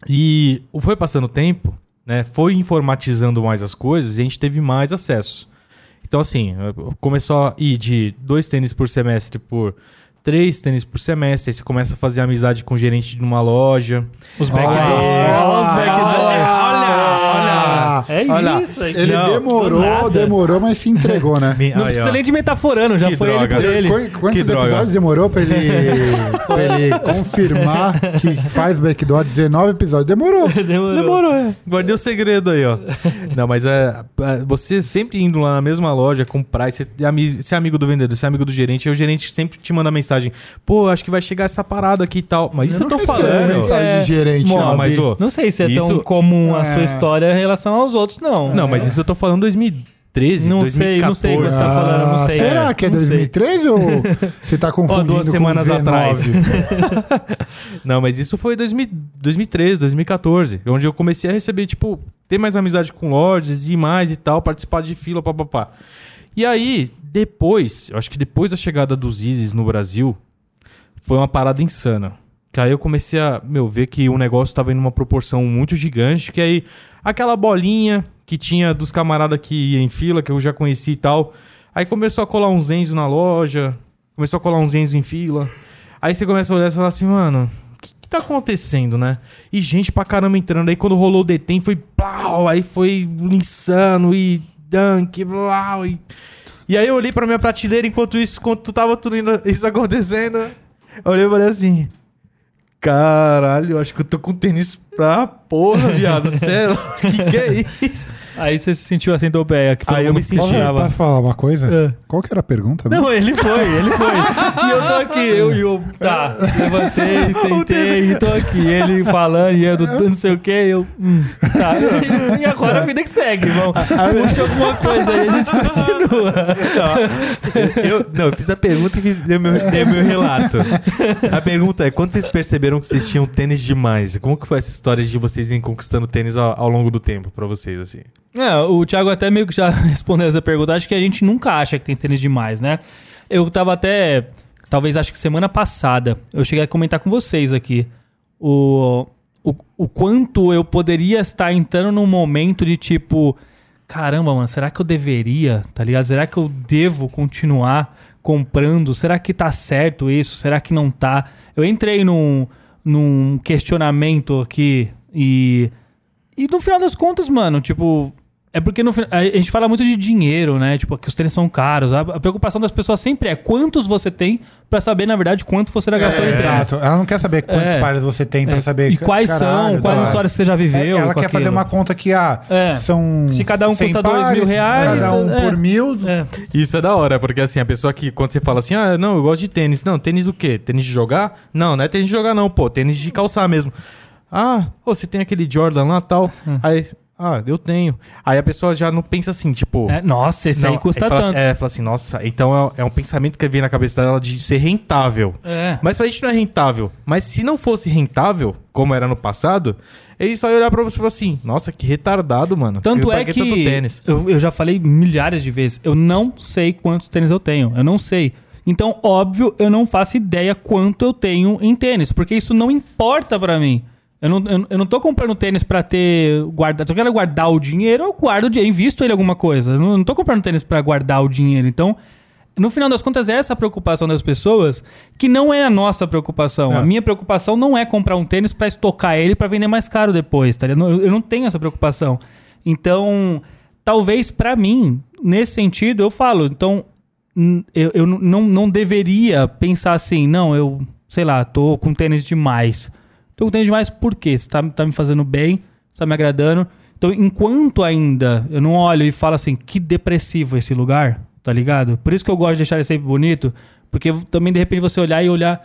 E foi passando o tempo, né, foi informatizando mais as coisas e a gente teve mais acesso. Então, assim, começou a ir de dois tênis por semestre por três tênis por semestre. Aí você começa a fazer amizade com o gerente de uma loja. Os Olha, backdoor. olha, os backdoor. Olha. É Olha, isso aí. Ele Não, demorou, demorou, mas se entregou, né? <laughs> Me- Não precisa nem de metaforando, já Que foi droga. ele por ele. Qu- Quantos Que droga. episódios demorou pra ele, <laughs> pra ele confirmar que faz backdoor? 19 episódios. Demorou. <laughs> Demorou. Demorou, é. Guardei o segredo aí, ó. Não, mas é, é, Você sempre indo lá na mesma loja comprar, e você é ami- ser amigo do vendedor, ser amigo do gerente, aí o gerente sempre te manda mensagem: pô, acho que vai chegar essa parada aqui e tal. Mas isso eu, tô Recebe falando. mensagem É, de gerente. Não, ó, mas, ô, Não sei se é tão Isso- comum a sua É. história em relação aos outros, não. Não, mas isso eu tô falando 2013, Não sei, 2014. não sei o que você tá falando, não sei. Será É, que é não sei. 2013 ou <laughs> você tá confundindo duas com semanas 19? atrás. <laughs> Não, mas isso foi 2000, 2013, 2014, onde eu comecei a receber, tipo, ter mais amizade com lojas, ir mais e tal, participar de fila, papapá. E aí, depois, eu acho que depois da chegada dos Isis no Brasil, foi uma parada insana. Que aí eu comecei a, meu, ver que o negócio tava em uma proporção muito gigante, que aí aquela bolinha que tinha dos camaradas que ia em fila, que eu já conheci e tal, aí começou a colar uns Enzo na loja, começou a colar uns Enzo em fila. Aí você começa a olhar e falar assim, mano, o que, que tá acontecendo, né? E gente pra caramba entrando. Aí quando rolou o detém, foi plau, aí foi insano e dunk, blau, e... E aí eu olhei pra minha prateleira enquanto isso, enquanto tava tudo isso acontecendo. Eu olhei e falei assim. Caralho, eu acho que eu tô com tênis pra porra, viado. <laughs> Sério? que que é isso? Aí você se sentiu assim do pé, Aí eu me senti-. Posso falar uma coisa? É. Qual que era a pergunta? mesmo? Não, ele foi, ele foi. E eu tô aqui, eu e eu, tá, levantei, <laughs> sentei, e tô aqui. Ele falando, e eu do não sei o que, eu, hum, tá. E, e agora a vida que segue, <laughs> irmão. Puxa alguma coisa aí, a gente continua. Não, eu, não, eu fiz a pergunta e fiz, dei, meu, dei meu relato. A pergunta é: quando vocês perceberam que vocês tinham tênis demais? Como que foi essa história de vocês irem conquistando tênis ao, ao longo do tempo pra vocês, assim? É, o Thiago até meio que já <laughs> respondeu essa pergunta. Acho que a gente nunca acha que tem tênis demais, né? Eu tava até, talvez acho que semana passada, eu cheguei a comentar com vocês aqui o, o, o quanto eu poderia estar entrando num momento de tipo, caramba, mano, será que eu deveria, tá ligado? Será que eu devo continuar comprando? Será que tá certo isso? Será que não tá? Eu entrei num, num questionamento aqui e e no final das contas, mano, tipo. É porque no, a gente fala muito de dinheiro, né? Tipo, que os tênis são caros. A, a preocupação das pessoas sempre é quantos você tem pra saber, na verdade, quanto você já gastou em tênis. Exato. Ela não quer saber quantos É. pares você tem pra É. saber. E quais Caralho, são, quais histórias você já viveu. É, Ela com quer fazer aquilo. uma conta que ah, É. são. Se cada um 100 custa dois mil reais, Cada um é. por mil. É. Isso é da hora, porque assim, a pessoa que, quando você fala assim, ah, não, eu gosto de tênis. Não, tênis o quê? Tênis de jogar? Não, não é tênis de jogar, não, pô, tênis de calçar mesmo. Ah, pô, você tem aquele Jordan lá tal. Aí, Ah, eu tenho. Aí a pessoa já não pensa assim, tipo. É, nossa, esse não, aí custa fala tanto. Assim, é, fala assim, nossa, então é, é um pensamento que vem na cabeça dela de ser rentável. É. Mas pra gente não é rentável. Mas se não fosse rentável, como era no passado, ele só ia olhar pra você e falar assim, nossa, que retardado, mano. Tanto Eu é que tanto tênis. eu, eu já falei milhares de vezes, eu não sei quantos tênis eu tenho, eu não sei. Então, óbvio, eu não faço ideia quanto eu tenho em tênis, porque isso não importa pra mim. Eu não, eu, eu não tô comprando tênis pra ter guardado. Se eu quero guardar o dinheiro, eu guardo o dinheiro, invisto ele em alguma coisa. Eu não, não tô comprando tênis pra guardar o dinheiro. Então, no final das contas, é essa a preocupação das pessoas que não é a nossa preocupação. É. A minha preocupação não é comprar um tênis pra estocar ele pra vender mais caro depois, tá? Eu, eu não tenho essa preocupação. Então, talvez pra mim, nesse sentido, eu falo, então, eu, eu não- não, não deveria pensar assim, não, eu, sei lá, tô com tênis demais. Tô com tênis demais por quê? Você tá, tá me fazendo bem, você tá me agradando. Então, enquanto ainda eu não olho e falo assim, que depressivo esse lugar, tá ligado? Por isso que eu gosto de deixar ele sempre bonito, porque também de repente você olhar e olhar,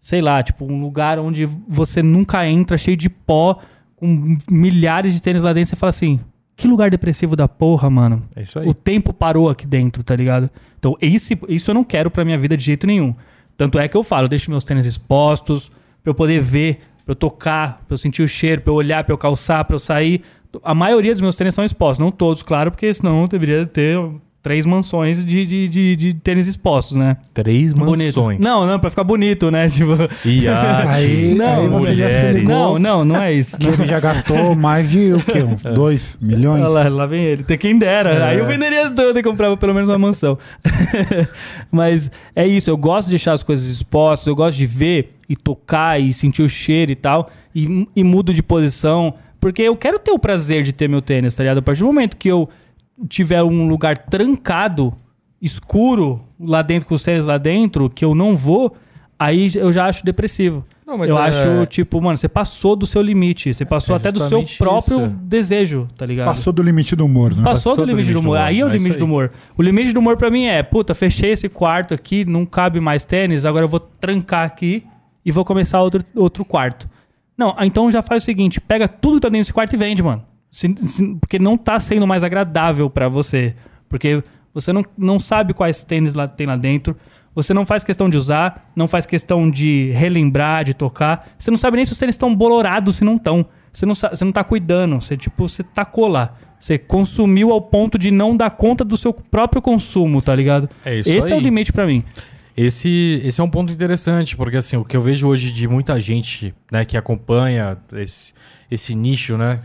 sei lá, tipo, um lugar onde você nunca entra, cheio de pó, com milhares de tênis lá dentro, você fala assim, que lugar depressivo da porra, mano. É isso aí. O tempo parou aqui dentro, tá ligado? Então, esse, isso eu não quero pra minha vida de jeito nenhum. Tanto é que eu falo, eu deixo meus tênis expostos, pra eu poder ver, pra eu tocar, pra eu sentir o cheiro, pra eu olhar, pra eu calçar, pra eu sair. A maioria dos meus tênis são expostos, não todos, claro, porque senão eu deveria ter três mansões de, de, de, de tênis expostos, né? Três Bonito. mansões. Não, não, pra ficar bonito, né? <laughs> Tipo, Iate. Aí, Não, aí você já se mulheres. não, não, não é isso. que ele já gastou mais de o quê? Uns 2 milhões? Olha lá, lá vem ele. Tem quem dera. É. Aí eu venderia tudo e comprava pelo menos uma mansão. <laughs> Mas é isso, eu gosto de deixar as coisas expostas, eu gosto de ver e tocar e sentir o cheiro e tal. E, e mudo de posição. Porque eu quero ter o prazer de ter meu tênis, tá ligado? A partir do momento que eu tiver um lugar trancado, escuro, lá dentro, com os tênis lá dentro, que eu não vou, aí eu já acho depressivo. Não, mas eu é- acho, tipo, mano, você passou do seu limite. Você passou É até do seu próprio isso. desejo, tá ligado? Passou do limite do humor, né? Passou, do limite do humor. Aí é o é limite do humor. O limite do humor pra mim é, puta, fechei esse quarto aqui, não cabe mais tênis, agora eu vou trancar aqui e vou começar outro, outro quarto. Não, então já faz o seguinte, pega tudo que tá dentro desse quarto e vende, mano. Se- se- porque não tá sendo mais agradável pra você. Porque você não, não sabe quais tênis lá, tem lá dentro. Você não faz questão de usar, não faz questão de relembrar, de tocar. Você não sabe nem se os tênis estão bolorados, se não estão. Você não, você não tá cuidando. Você, tipo, você tacou lá. Você consumiu ao ponto de não dar conta do seu próprio consumo, tá ligado? É isso Esse é o aí. limite pra mim. Esse, esse é um ponto interessante, porque assim, o que eu vejo hoje de muita gente né, que acompanha esse, esse nicho né,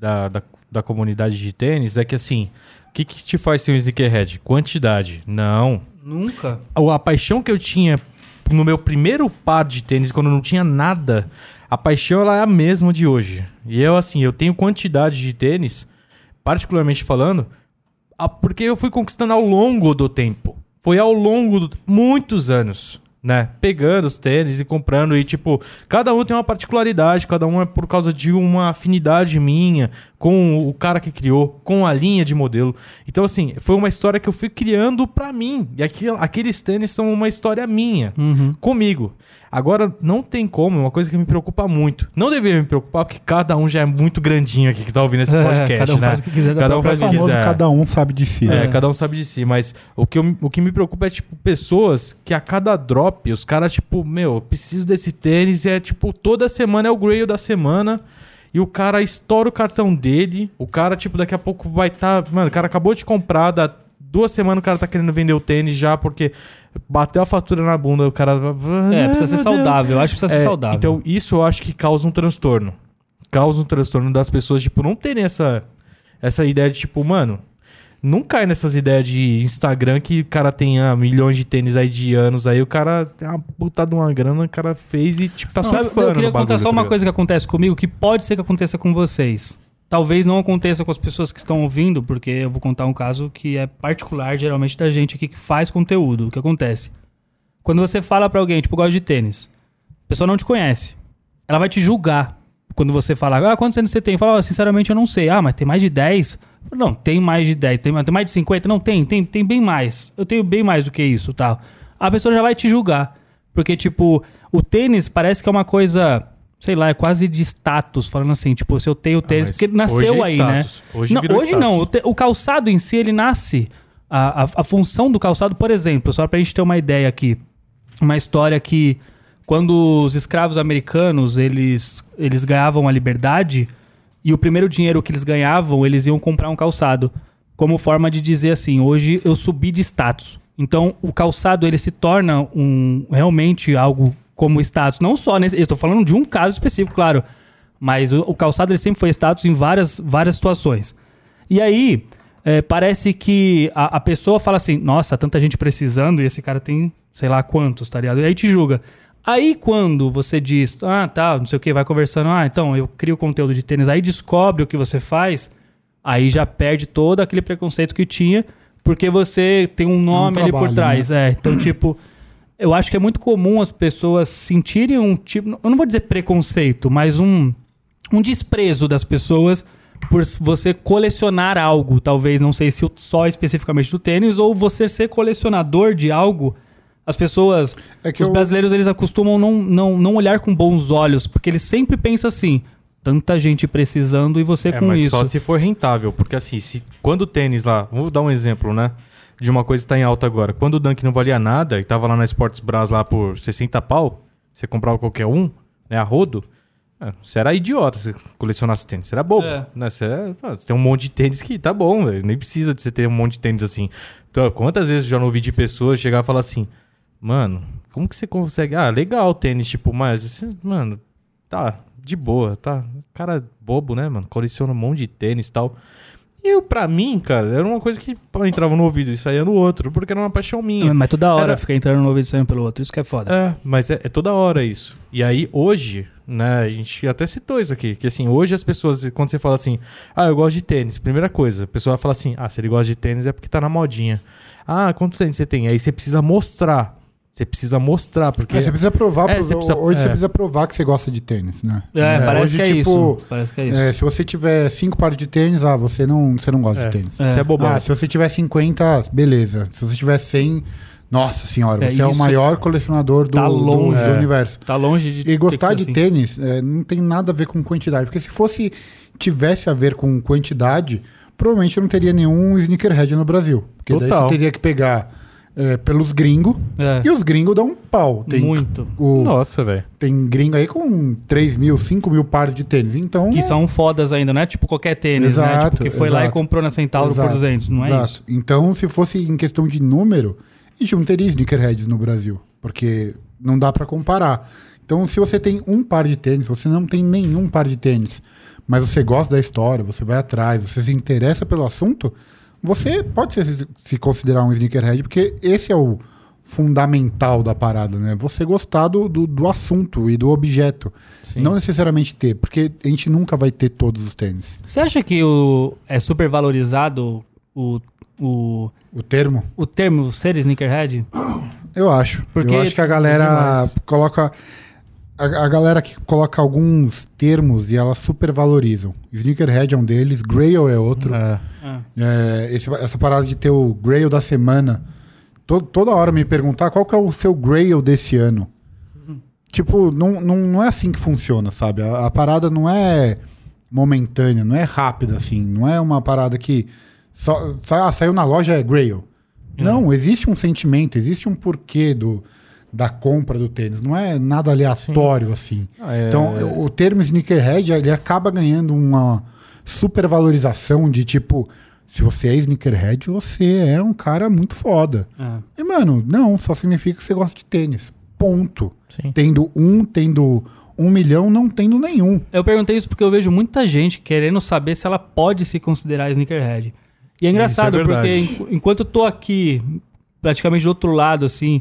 da, da, da comunidade de tênis é que assim, o que, que te faz ser um sneakerhead? Quantidade. Não. Nunca. A, a paixão que eu tinha no meu primeiro par de tênis, quando eu não tinha nada, a paixão ela é a mesma de hoje. E eu, assim, eu tenho quantidade de tênis, particularmente falando, porque eu fui conquistando ao longo do tempo. Foi ao longo de muitos anos, né? Pegando os tênis e comprando e tipo, cada um tem uma particularidade, cada um é por causa de uma afinidade minha com o cara que criou, com a linha de modelo. Então assim, foi uma história que eu fui criando pra mim. E aquilo, aqueles tênis são uma história minha, Uhum. comigo. Agora, não tem como, é uma coisa que me preocupa muito. Não deveria me preocupar, porque cada um já é muito grandinho aqui que tá ouvindo esse É, podcast, cada um né? faz o que quiser da Cada um faz o que quiser. cada um sabe de si. É, né? cada um sabe de si, mas o que, eu- o que me preocupa é, tipo, pessoas que a cada drop, os caras, tipo, meu, eu preciso desse tênis, e é, tipo, toda semana é o grail da semana, e o cara estoura o cartão dele, o cara, tipo, daqui a pouco vai estar, mano, o cara acabou de comprar, dá duas semanas o cara tá querendo vender o tênis já, porque bateu a fatura na bunda, o cara... É, precisa ser saudável. Eu acho que precisa ser É, saudável. Então, isso eu acho que causa um transtorno. Causa um transtorno das pessoas, tipo, não terem essa, essa ideia de, tipo, mano, não cai nessas ideias de Instagram que o cara tenha milhões de tênis aí de anos, aí o cara tem uma puta de uma grana, o cara fez e, tipo, tá Sabe, surfando eu queria contar só tá uma coisa que acontece comigo, que pode ser que aconteça com vocês. Talvez não aconteça com as pessoas que estão ouvindo, porque eu vou contar um caso que é particular, geralmente, da gente aqui que faz conteúdo. O que acontece? Quando você fala pra alguém, tipo, gosto de tênis, a pessoa não te conhece. Ela vai te julgar quando você falar, ah, quantos anos você tem? Fala, "Ah, sinceramente, eu não sei. Ah, mas tem mais de 10? Não, tem mais de 10. Tem, tem mais de 50? Não, tem, tem, tem bem mais. Eu tenho bem mais do que isso, tal. A pessoa já vai te julgar. Porque, tipo, o tênis parece que é uma coisa sei lá, é quase de status, falando assim, tipo, se eu tenho tênis, mas porque nasceu é aí, status. né? Hoje não, hoje não, o, te- o calçado em si, ele nasce, a, a, a função do calçado, por exemplo, só pra gente ter uma ideia aqui, uma história que quando os escravos americanos, eles, eles ganhavam a liberdade, e o primeiro dinheiro que eles ganhavam, eles iam comprar um calçado, como forma de dizer assim, hoje eu subi de status. Então, o calçado, ele se torna um realmente algo como status. Não só nesse... Eu estou falando de um caso específico, claro. Mas o, o calçado, ele sempre foi status em várias, várias situações. E aí, é, parece que a, a pessoa fala assim, nossa, tanta gente precisando e esse cara tem sei lá quantos, tá ligado? E aí te julga. Aí quando você diz, ah, tá, não sei o que, vai conversando, ah, então eu crio conteúdo de tênis, aí descobre o que você faz, aí já perde todo aquele preconceito que tinha, porque você tem um nome ali por trabalho, trás. É, então, tipo, eu acho que é muito comum as pessoas sentirem um tipo, eu não vou dizer preconceito, mas um, um desprezo das pessoas por você colecionar algo, talvez, não sei se só especificamente do tênis, ou você ser colecionador de algo. As pessoas, É que os eu- brasileiros, eles acostumam não, não, não olhar com bons olhos, porque eles sempre pensam assim, tanta gente precisando e você É, com mas isso. só se for rentável, porque assim, se quando o tênis lá, vou dar um exemplo, né? De uma coisa que tá em alta agora. Quando o Dunk não valia nada e tava lá na Sports Bras lá por 60 pau, você comprava qualquer um, né, a rodo, é, você era idiota se colecionasse tênis, você era bobo, É. né? Você, é- ah, você tem um monte de tênis que tá bom, velho, nem precisa de você ter um monte de tênis assim. Então, quantas vezes eu já não ouvi de pessoas chegar e falar assim, mano, como que você consegue? Ah, legal o tênis, tipo, mas, mano, tá, de boa, tá? Cara bobo, né, mano? Coleciona um monte de tênis e tal. E eu, pra mim, cara, era uma coisa que pô, entrava no ouvido e saía no outro, porque era uma paixão minha. Mas toda hora Era- fica entrando no ouvido e saindo pelo outro, isso que é foda. É, mas é, é toda hora isso. E aí, hoje, né, a gente até citou isso aqui, que assim, hoje as pessoas, quando você fala assim, ah, eu gosto de tênis, primeira coisa, a pessoa fala assim, ah, se ele gosta de tênis é porque tá na modinha. Ah, quantos tênis você tem? Aí você precisa mostrar. Você precisa mostrar, porque. É, você precisa provar. É, pro- você precisa- hoje é. você precisa provar que você gosta de tênis, né? É, parece hoje, que é tipo, isso. Parece que é isso. é, se você tiver cinco pares de tênis, ah, você não, você não gosta É. de tênis. Você é bobão. Ah, se você tiver 50, beleza. Se você tiver 100, nossa senhora, É, você é, o maior colecionador do, tá do- longe. do É. universo. Tá longe de E gostar de assim. tênis é, não tem nada a ver com quantidade. Porque se fosse tivesse a ver com quantidade, provavelmente não teria nenhum sneakerhead no Brasil. Porque daí Total. você teria que pegar é, pelos gringos. É, E os gringos dão um pau. Tem, muito. o- Nossa, velho. tem gringo aí com 3 mil, 5 mil pares de tênis. Então. Que são fodas ainda, não é tipo qualquer tênis, né? Exato, Tipo, que foi lá e exato. comprou na Centauro por Exato, 200, não é exato. isso? Então, se fosse em questão de número, a gente não teria sneakerheads no Brasil, porque não dá pra comparar. Então, se você tem um par de tênis, você não tem nenhum par de tênis, mas você gosta da história, você vai atrás, você se interessa pelo assunto, você pode se, se considerar um sneakerhead, porque esse é o fundamental da parada, né? Você gostar do, do, do assunto e do objeto. Sim. Não necessariamente ter, porque a gente nunca vai ter todos os tênis. Você acha que o, é super valorizado o, o, O termo? o termo ser sneakerhead? Eu acho. Porque eu acho que a galera coloca. A, a galera que coloca alguns termos e elas super valorizam. Sneakerhead é um deles, Grail é outro. É. É, esse- essa parada de ter o Grail da semana. To- toda hora me perguntar qual que é o seu Grail desse ano. Tipo, não, não, não é assim que funciona, sabe? A, a parada não é momentânea, não é rápida assim. Não é uma parada que só, sa- ah, saiu na loja é Grail. Não, existe um sentimento, existe um porquê do, da compra do tênis. Não é nada aleatório assim. Ah, é- Então, o termo sneakerhead, ele acaba ganhando uma supervalorização de tipo, se você é sneakerhead, você é um cara muito foda. ah. E, mano, não, só significa que você gosta de tênis. Ponto. Sim. Tendo um, tendo um milhão, não tendo nenhum. Eu perguntei isso porque eu vejo muita gente querendo saber se ela pode se considerar sneakerhead. E é engraçado, Isso é porque enquanto eu tô aqui, praticamente do outro lado, assim,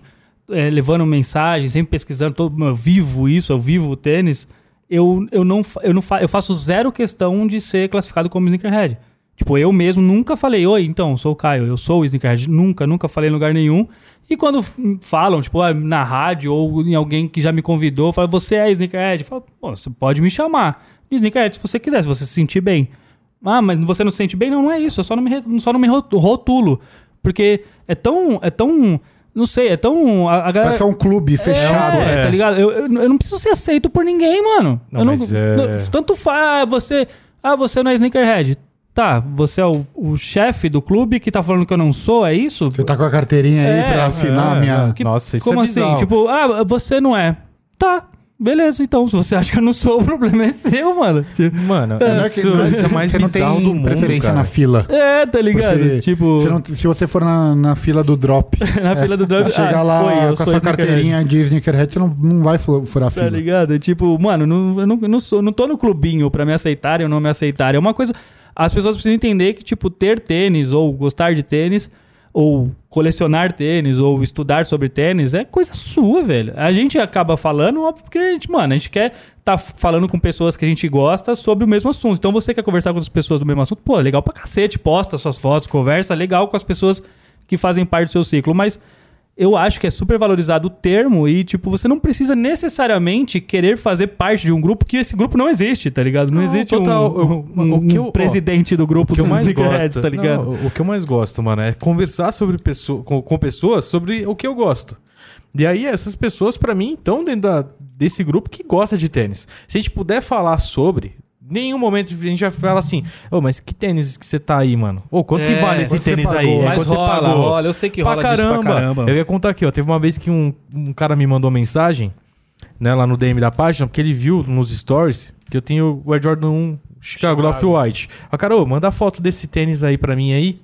é, levando mensagem, sempre pesquisando, eu vivo isso, eu vivo o tênis, eu, eu, não, eu, não fa, eu faço zero questão de ser classificado como sneakerhead. Tipo, eu mesmo nunca falei, oi, então, sou o Caio, eu sou o sneakerhead. Nunca, nunca falei em lugar nenhum. E quando falam, tipo, ah, na rádio ou em alguém que já me convidou, fala, você é sneakerhead? Pô, você pode me chamar de sneakerhead se você quiser, se você se sentir bem. Ah, mas você não se sente bem? Não, não é isso. Eu só não me, só não me ro- rotulo. Porque é tão. É tão Não sei, é tão. A, a galera. Parece que é um clube fechado. É, é. tá ligado? Eu, eu, eu não preciso ser aceito por ninguém, mano. Não, eu não, mas é- não- tanto faz. Ah, você. Ah, você não é sneakerhead. Tá, você é o, o chefe do clube que tá falando que eu não sou, é isso? Você tá com a carteirinha aí É, pra assinar a minha. Que- Nossa, isso Como é assim? Tipo, ah, você não é. Tá, beleza, então. Se você acha que eu não sou, <laughs> o problema é seu, mano. Tipo, Mano, Não é que- não é- isso é mais você não bizarro tem do mundo, preferência cara. na fila. É, tá ligado? Você- tipo, você não- se você for na, na fila do drop, <laughs> na fila do drug. chegar ah, lá oi, eu com a sou sua carteirinha de sneakerhead, você não, não vai fu- furar a Tá fila. ligado? Tipo, mano, não, eu não, não, sou, não tô no clubinho pra me aceitarem ou não me aceitarem. É uma coisa. As pessoas precisam entender que, tipo, ter tênis ou gostar de tênis, ou colecionar tênis, ou estudar sobre tênis, é coisa sua, velho. A gente acaba falando, óbvio, porque a gente, mano, a gente quer tá falando com pessoas que a gente gosta sobre o mesmo assunto. Então você quer conversar com outras pessoas do mesmo assunto, pô, legal pra cacete, posta suas fotos, conversa, legal com as pessoas que fazem parte do seu ciclo. Mas eu acho que é super valorizado o termo e, tipo, você não precisa necessariamente querer fazer parte de um grupo que esse grupo não existe, tá ligado? Não, Não, existe total. um, Eu- um- o que eu- um ó, presidente do grupo que eu mais gosto, tá ligado? Não, o- que eu mais gosto, mano, é conversar sobre pessoa, com, com pessoas sobre o que eu gosto. E aí, essas pessoas, pra mim, estão dentro da- desse grupo que gosta de tênis. Se a gente puder falar sobre, nenhum momento a gente já fala assim, ô, mas que tênis que você tá aí, mano? Ô, quanto que É, vale esse quanto você tênis aí? pagou? Mas quanto rola, rola, eu sei que rola pra disso pra caramba. caramba. Eu ia contar aqui, ó. Teve uma vez que um, um cara me mandou mensagem, né, lá no DM da página, porque ele viu nos stories que eu tenho o Air Jordan 1 Chicago, Chicago. Off-White. Ah, cara, ô, manda a foto desse tênis aí pra mim aí.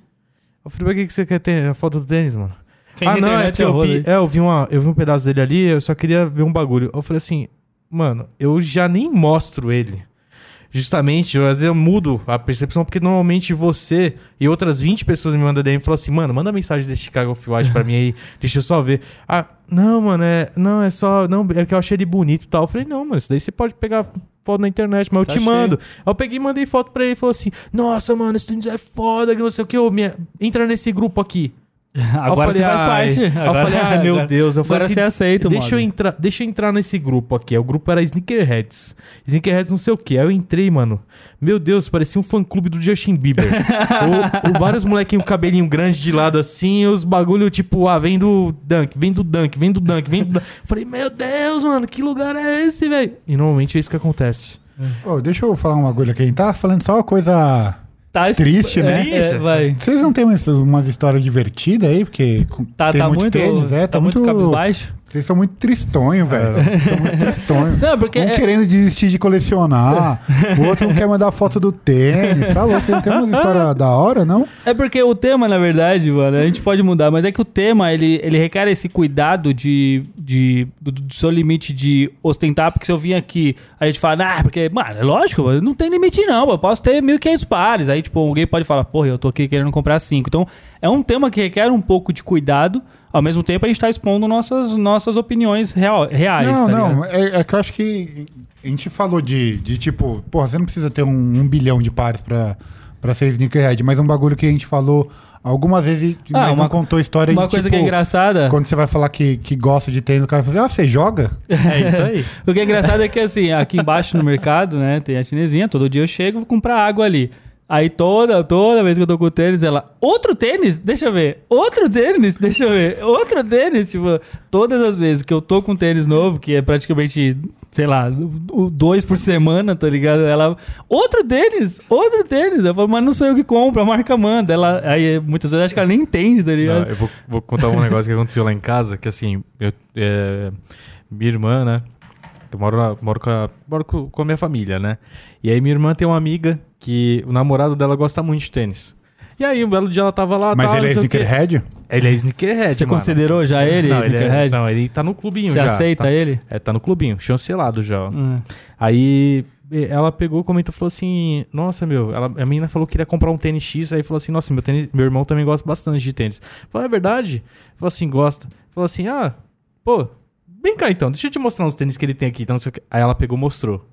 Eu falei, pra que, que você quer ter a foto do tênis, mano? Tem ah, não, é eu vi, é, eu vi, uma, eu vi um pedaço dele ali, eu só queria ver um bagulho. Eu falei assim, mano, eu já nem mostro ele. Justamente, eu, às vezes eu mudo a percepção, porque normalmente você e outras 20 pessoas me mandam DM e falam assim, mano, manda mensagem desse Chicago Off-White pra mim aí, <laughs> deixa eu só ver. Ah, não, mano, é, não, é só, não, é que eu achei ele bonito e tal. Eu falei, não, mano, isso daí você pode pegar foto na internet, mas eu Tá te cheio. mando. Aí eu peguei e mandei foto pra ele e falou assim, nossa, mano, esse tênis é foda, que não sei o que, ô, minha, entra nesse grupo aqui. <laughs> Agora eu você faz parte. Aí eu Agora, falei, ai, meu agora- Deus. Eu Agora falei você assim, aceita, deixa eu, mano. entrar, deixa eu entrar nesse grupo aqui. O grupo era Sneakerheads. Sneakerheads não sei o que. Aí eu entrei, mano. Meu Deus, parecia um fã-clube do Justin Bieber. <laughs> o, o- vários molequinhos com cabelinho grande de lado assim, e os bagulho tipo, ah, vem do Dunk, vem do Dunk, vem do Dunk, vem do Dunk. Falei, meu Deus, mano, que lugar é esse, velho? E normalmente é isso que acontece. Ô, deixa eu falar um bagulho aqui. A gente tá falando só uma coisa. Tá Triste, né? É, é, vai. Vocês não têm umas, umas histórias divertidas aí? Porque com- Tá, tem tá muito, muito, tênis, é, tá, muito. cabisbaixo. Vocês estão muito tristonho, velho. Estão muito tristonho. <laughs> Não, porque um é- querendo desistir de colecionar, o outro não quer mandar foto do tênis. Tá louco? Tem uma história <laughs> da hora, não? É porque o tema, na verdade, mano, a gente pode mudar, mas é que o tema, ele, ele requer esse cuidado de, de, do, do seu limite de ostentar, porque se eu vim aqui, a gente fala, ah, porque, mano, é lógico, mano, não tem limite não, eu posso ter 1.500 pares. Aí, tipo, alguém pode falar, porra, eu tô aqui querendo comprar cinco. Então, é um tema que requer um pouco de cuidado, ao mesmo tempo a gente tá expondo nossas, nossas opiniões real, reais, não, tá não. É, é que eu acho que a gente falou de, de tipo, porra, você não precisa ter um, um bilhão de pares pra, pra ser sneakerhead, mas um bagulho que a gente falou algumas vezes Ah, mas uma- não contou história Uma de coisa tipo, que é engraçada... Quando você vai falar que, que gosta de tênis, o cara fala assim, ah, você joga? <laughs> É isso aí. O que é engraçado é que assim, aqui embaixo no mercado, né, tem a chinesinha, todo dia eu chego e vou comprar água ali. Aí toda, toda vez que eu tô com o tênis, ela, outro tênis? Deixa eu ver. Outro tênis? <laughs> Deixa eu ver. Outro tênis? Tipo, todas as vezes que eu tô com tênis novo, que é praticamente, sei lá, dois por semana, tá ligado? Ela, outro tênis? Outro tênis? Eu falo, mas não sou eu que compro, a marca manda. Ela, aí muitas vezes acho que ela nem entende, tá Não, ligado? eu vou, vou contar um negócio que aconteceu lá em casa, que assim, eu, é, minha irmã, né? Eu moro, moro, com, a, moro com a minha família, né? E aí minha irmã tem uma amiga que o namorado dela gosta muito de tênis. E aí um belo dia ela tava lá, Mas tal, ele é sneakerhead? Ele é sneakerhead, Você mano. considerou já ele, não, ele é, não, ele tá no clubinho Você já. aceita tá, ele? É, tá no clubinho, chancelado já. Hum. Aí ela pegou, comentou, falou assim: Nossa, meu, ela, a menina falou que queria comprar um tênis X. Aí falou assim: Nossa, meu, tênis, meu irmão também gosta bastante de tênis. Falou: É verdade? Falou assim: Gosta. Falou assim: Ah, pô, vem cá então, deixa eu te mostrar uns tênis que ele tem aqui. Então, não sei o quê. Aí ela pegou, mostrou.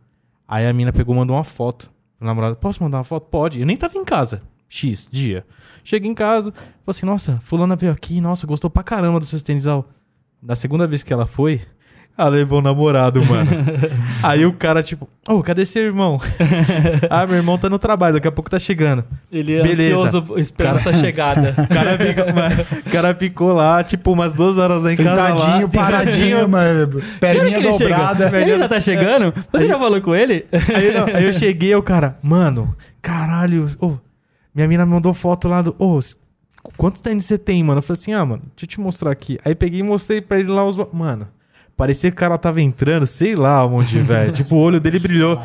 Aí a menina pegou, mandou uma foto pro namorado: Posso mandar uma foto? Pode. Eu nem tava em casa. X, dia. Cheguei em casa, falou assim: Nossa, Fulana veio aqui, nossa, gostou pra caramba dos seus tênis. Da segunda vez que ela foi, Ela levou o namorado, mano. <laughs> Aí o cara, tipo, ô, cadê seu irmão? <laughs> ah, meu irmão tá no trabalho, daqui a pouco tá chegando. Ele é Beleza. ansioso esperando essa chegada. <laughs> O cara, fica, o cara ficou lá, tipo, umas duas horas lá em casa. Lá, Sentadinho, paradinho, mano. Perninha que ele chega? dobrada. Ele já tá chegando? Você já falou com ele? Aí, não, aí eu cheguei, o cara, mano, caralho, ô, minha mina me mandou foto lá do. Ô, s- quantos tênis você tem, mano? Eu falei assim, ah, mano, deixa eu te mostrar aqui. Aí peguei e mostrei pra ele lá os. Mano, parecia que o cara tava entrando, sei lá onde, <laughs> velho. tipo, o olho dele brilhou.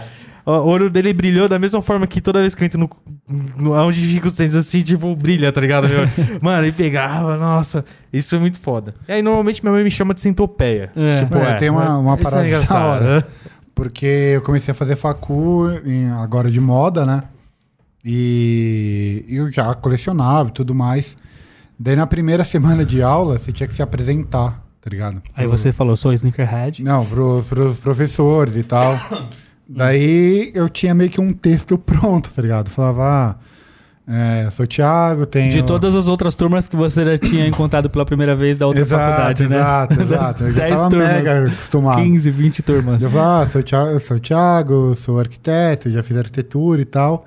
O olho dele brilhou da mesma forma que toda vez que eu entro no. no onde fica os tênis assim, tipo, brilha, tá ligado? Meu? <laughs> Mano, ele pegava, nossa, isso foi muito foda. E aí, normalmente, minha mãe me chama de centopeia. É. Tipo, É, tem uma- uma é parada da engraçado, hora. <laughs> Porque eu comecei a fazer facu em- agora de moda, né? E eu já colecionava e tudo mais. Daí na primeira semana de aula, você tinha que se apresentar, tá ligado? Aí você falou, sou sneakerhead. Não, pros, pros professores e tal. Daí eu tinha meio que um texto pronto, tá ligado? Falava, ah, é, sou Thiago, tenho... De todas as outras turmas que você já tinha encontrado pela primeira vez da outra exato, faculdade, né? exato, exato. Eu já 10 tava turmas. mega acostumado. 15, 20 turmas. Eu falava, ah, sou o Thiago, sou o Thiago, sou arquiteto, já fiz arquitetura e tal.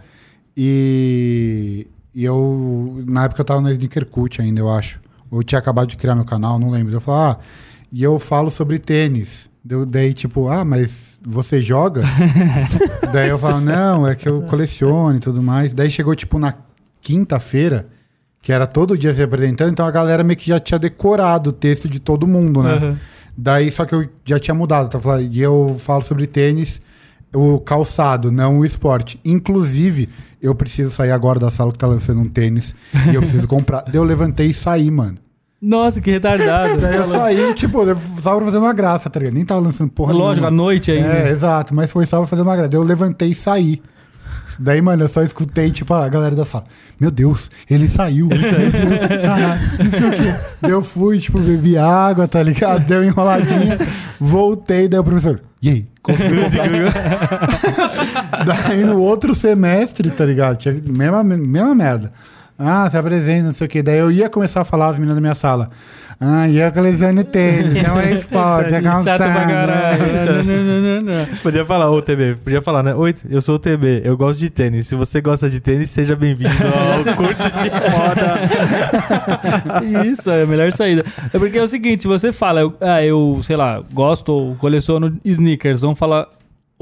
E, e eu, na época eu tava na Sneaker Cult ainda, eu acho. Ou eu tinha acabado de criar meu canal, não lembro. Eu falava, ah, e eu falo sobre tênis. Deu, daí, tipo, ah, mas você joga? <laughs> daí eu falo, não, é que eu coleciono e tudo mais. Daí chegou, tipo, na quinta-feira, que era todo dia se apresentando, então a galera meio que já tinha decorado o texto de todo mundo, né? Uhum. Daí, só que eu já tinha mudado, tá falando, e eu falo sobre tênis, o calçado, não o esporte. Inclusive, eu preciso sair agora da sala que tá lançando um tênis e eu preciso comprar. Daí eu levantei e saí, mano. Nossa, que retardado. Daí eu saí, tipo, eu só pra fazer uma graça, tá ligado? Nem tava lançando porra Lógico, à nenhuma. noite ainda. É, exato, mas foi só pra fazer uma graça. Daí eu levantei e saí. Daí, mano, eu só escutei, tipo, a galera da sala. Meu Deus, ele saiu. <laughs> Não sei o quê. Daí eu fui, tipo, bebi água, tá ligado? Deu enroladinha. Voltei, daí o professor. E aí? <laughs> <laughs> Daí no outro semestre, tá ligado? Tinha mesma, mesma merda. Ah, se apresenta, não sei o quê. Daí eu ia começar a falar as meninas da minha sala. Ah, e eu coleciono tênis, não é esporte, <laughs> é Chato pra calçado. caralho. <laughs> Não, não, não, não, não. Podia falar, ô TB, podia falar, né? Oi, eu sou o TB, eu gosto de tênis. Se você gosta de tênis, seja bem-vindo <laughs> ao curso de moda. Isso, é a melhor saída. É porque é o seguinte, se você fala, eu, ah, eu, sei lá, gosto ou coleciono sneakers, vão falar.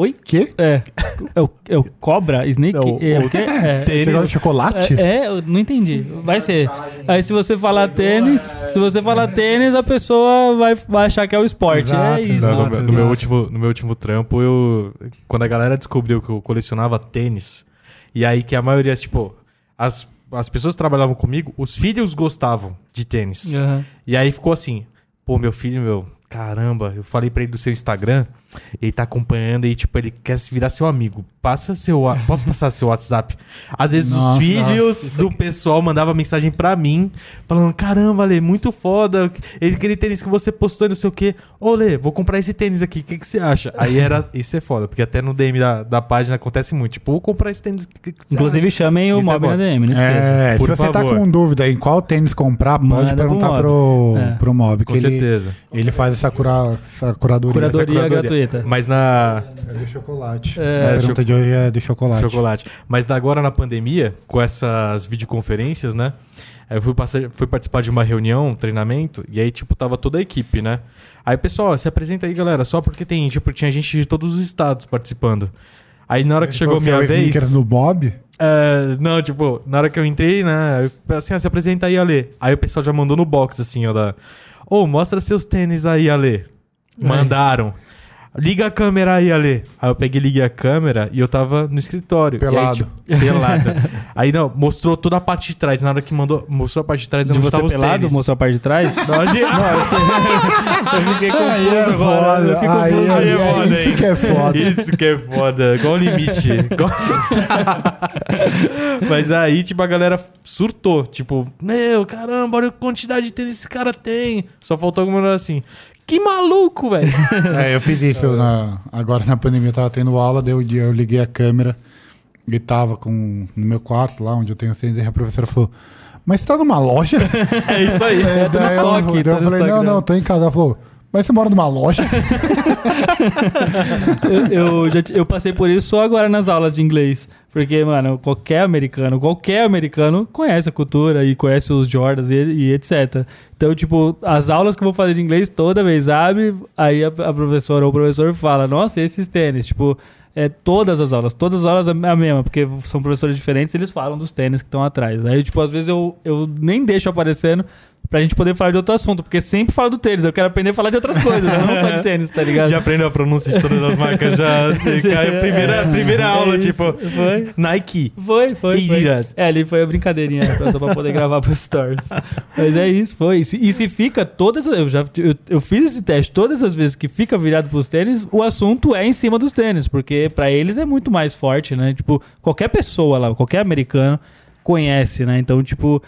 Oi? Quê? É. É o, é o Cobra? Snake? Não, é, o- o quê? <laughs> É. Você gosta de chocolate? É, é, eu não entendi. Vai ser. Aí se você falar tênis, se você falar tênis, a pessoa vai, vai achar que é o esporte. Exato, é isso. Não, no, Exato, no meu último, no meu último trampo, eu. Quando a galera descobriu que eu colecionava tênis, e aí que a maioria, tipo, as, as pessoas que trabalhavam comigo, os filhos gostavam de tênis. Aham. E aí ficou assim, pô, meu filho, meu, caramba, eu falei pra ele do seu Instagram, ele tá acompanhando e, tipo, ele quer se virar seu amigo. Passa seu. Posso passar seu WhatsApp? Às vezes os Nossa, filhos do pessoal mandavam mensagem pra mim, falando: caramba, Lê, muito foda. esse- Aquele tênis que você postou e não sei o quê. Ô, Lê, vou comprar esse tênis aqui, o que, que você acha? Aí era. Isso é foda, porque até no DM da, da página acontece muito. Tipo, vou comprar esse tênis. que- que Inclusive chamem o Isso é Mob bom. na DM, não esqueça. É, Por se você tá favor. com dúvida em qual tênis comprar, pode Manda pro perguntar Mob. pro, É. pro Mob, que Com ele, certeza. ele faz essa, cura, essa curadoria. Curadoria. Essa gratuita. Mas na. É do chocolate. É, a pergunta de hoje é do chocolate. Chocolate. Mas da- agora na pandemia, com essas videoconferências, né? aí Eu fui, passar- fui participar de uma reunião, um treinamento, e aí, tipo, tava toda a equipe, né? Aí, pessoal, se apresenta aí, galera, só porque tem, tipo, tinha gente de todos os estados participando. Aí na hora que chegou a minha que é vez. sneakers no Bob? É, não, tipo, na hora que eu entrei, né? Eu falei assim, ah, se apresenta aí, Ale. Aí o pessoal já mandou no box, assim, ó, da. Ô, mostra seus tênis aí, Ale. Mandaram. Liga a câmera aí, Ale. Aí eu peguei, liguei a câmera e eu tava no escritório. Pelado. E aí, tipo, pelado. <laughs> aí não, mostrou toda a parte de trás. Na hora que mandou, mostrou a parte de trás, você tava os pelado, tênis. mostrou a parte de trás? <laughs> Não, de- eu fiquei confuso Aí é agora. Eu foda. fiquei Aí, confuso. Aí é é foda, isso hein? que é foda. Isso que é foda. Igual o limite. <laughs> Mas aí, tipo, a galera surtou. Tipo, meu, caramba, olha a quantidade de tênis esse cara tem. Só faltou alguma coisa assim. Que maluco, velho. É, eu fiz isso na- agora na pandemia, eu tava tendo aula, daí um dia eu liguei a câmera e tava com, no meu quarto lá, onde eu tenho tênis, e a professora falou, mas você tá numa loja? É isso aí. É, tá no daí eu, estoque, daí tá eu no falei, estoque, não, né? não, tô em casa. Ela falou, Mas você mora numa loja? <laughs> eu, eu, já, eu passei por isso só agora nas aulas de inglês. Porque, mano, qualquer americano, qualquer americano conhece a cultura e conhece os Jordans e, e etc. Então, tipo, as aulas que eu vou fazer de inglês, toda vez abre, aí a, a professora ou o professor fala, nossa, esses tênis? Tipo, é todas as aulas, todas as aulas é a mesma, porque são professores diferentes, eles falam dos tênis que estão atrás. Aí, tipo, às vezes eu, eu nem deixo aparecendo pra gente poder falar de outro assunto, porque sempre falo do tênis, eu quero aprender a falar de outras coisas, não só de tênis, tá ligado? <laughs> Já aprendeu a pronúncia de todas as marcas, já. <laughs> Primeira, primeira É aula, isso, tipo, Foi. Nike. Foi, foi, foi. Adidas. É, ali foi a brincadeirinha, só pra poder gravar pros stories. Mas é isso, foi. E se, e se fica todas. Eu já eu, eu fiz esse teste todas as vezes que fica virado pros tênis, o assunto é em cima dos tênis, porque pra eles é muito mais forte, né? Tipo, qualquer pessoa lá, qualquer americano conhece, né? Então, tipo,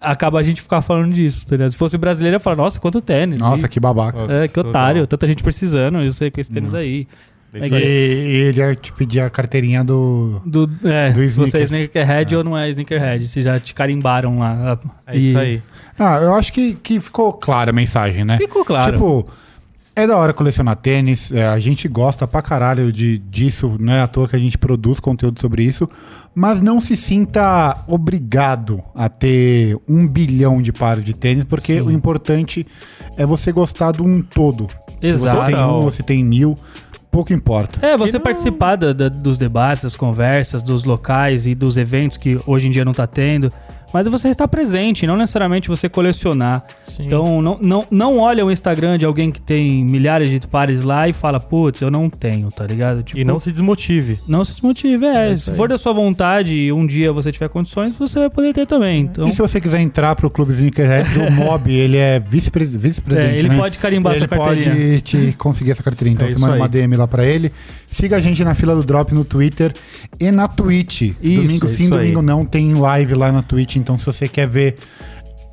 acaba a gente ficar falando disso, tá ligado? Se fosse brasileiro, eu ia falar, nossa, quanto tênis. Nossa, E- que babaca. É, que otário, tanta gente precisando, eu sei com esse tênis aí. É E, isso aí. e ele ia te pedir a carteirinha do. Do, é, Do se você é sneakerhead ou não é sneakerhead, se já te carimbaram lá. É isso E- aí. Ah, eu acho que, que ficou clara a mensagem, né? Ficou claro. Tipo, é da hora colecionar tênis, é, a gente gosta pra caralho de, disso, não é à toa que a gente produz conteúdo sobre isso, mas não se sinta obrigado a ter um bilhão de pares de tênis, porque Sim. o importante é você gostar de um todo. Se Exato. você tem um, você tem mil, pouco importa. É, você não- participar da- da- dos debates, das conversas, dos locais e dos eventos que hoje em dia não tá tendo. Mas você estar presente, não necessariamente você colecionar. Sim. Então, não, não, não olha o Instagram de alguém que tem milhares de pares lá e fala, putz, eu não tenho, tá ligado? Tipo, E não se desmotive. não se desmotive. É, É se for da sua vontade e um dia você tiver condições, você vai poder ter também. Então, E se você quiser entrar pro Clube Sneakerhead, o Mob, ele é vice-pre- vice-presidente, É, ele né? pode carimbar ele essa carteirinha. pode te <laughs> conseguir essa carteirinha. Então É você manda aí. uma DM lá pra ele. Siga a gente na fila do Drop no Twitter e na Twitch. Isso, domingo sim, isso aí. domingo não, tem live lá na Twitch. Então se você quer ver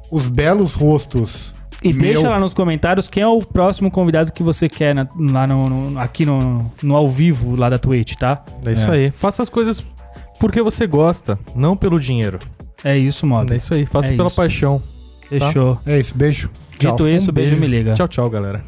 os belos rostos... E meu- deixa lá nos comentários quem é o próximo convidado que você quer na- lá no, no- aqui no, no ao vivo lá da Twitch, tá? É isso É. aí. Faça as coisas porque você gosta, não pelo dinheiro. É isso, mob. É isso aí. Faça É pela isso. paixão. Fechou. É isso, beijo. Tchau. Dito isso, Um beijo, me liga. Tchau, tchau, galera.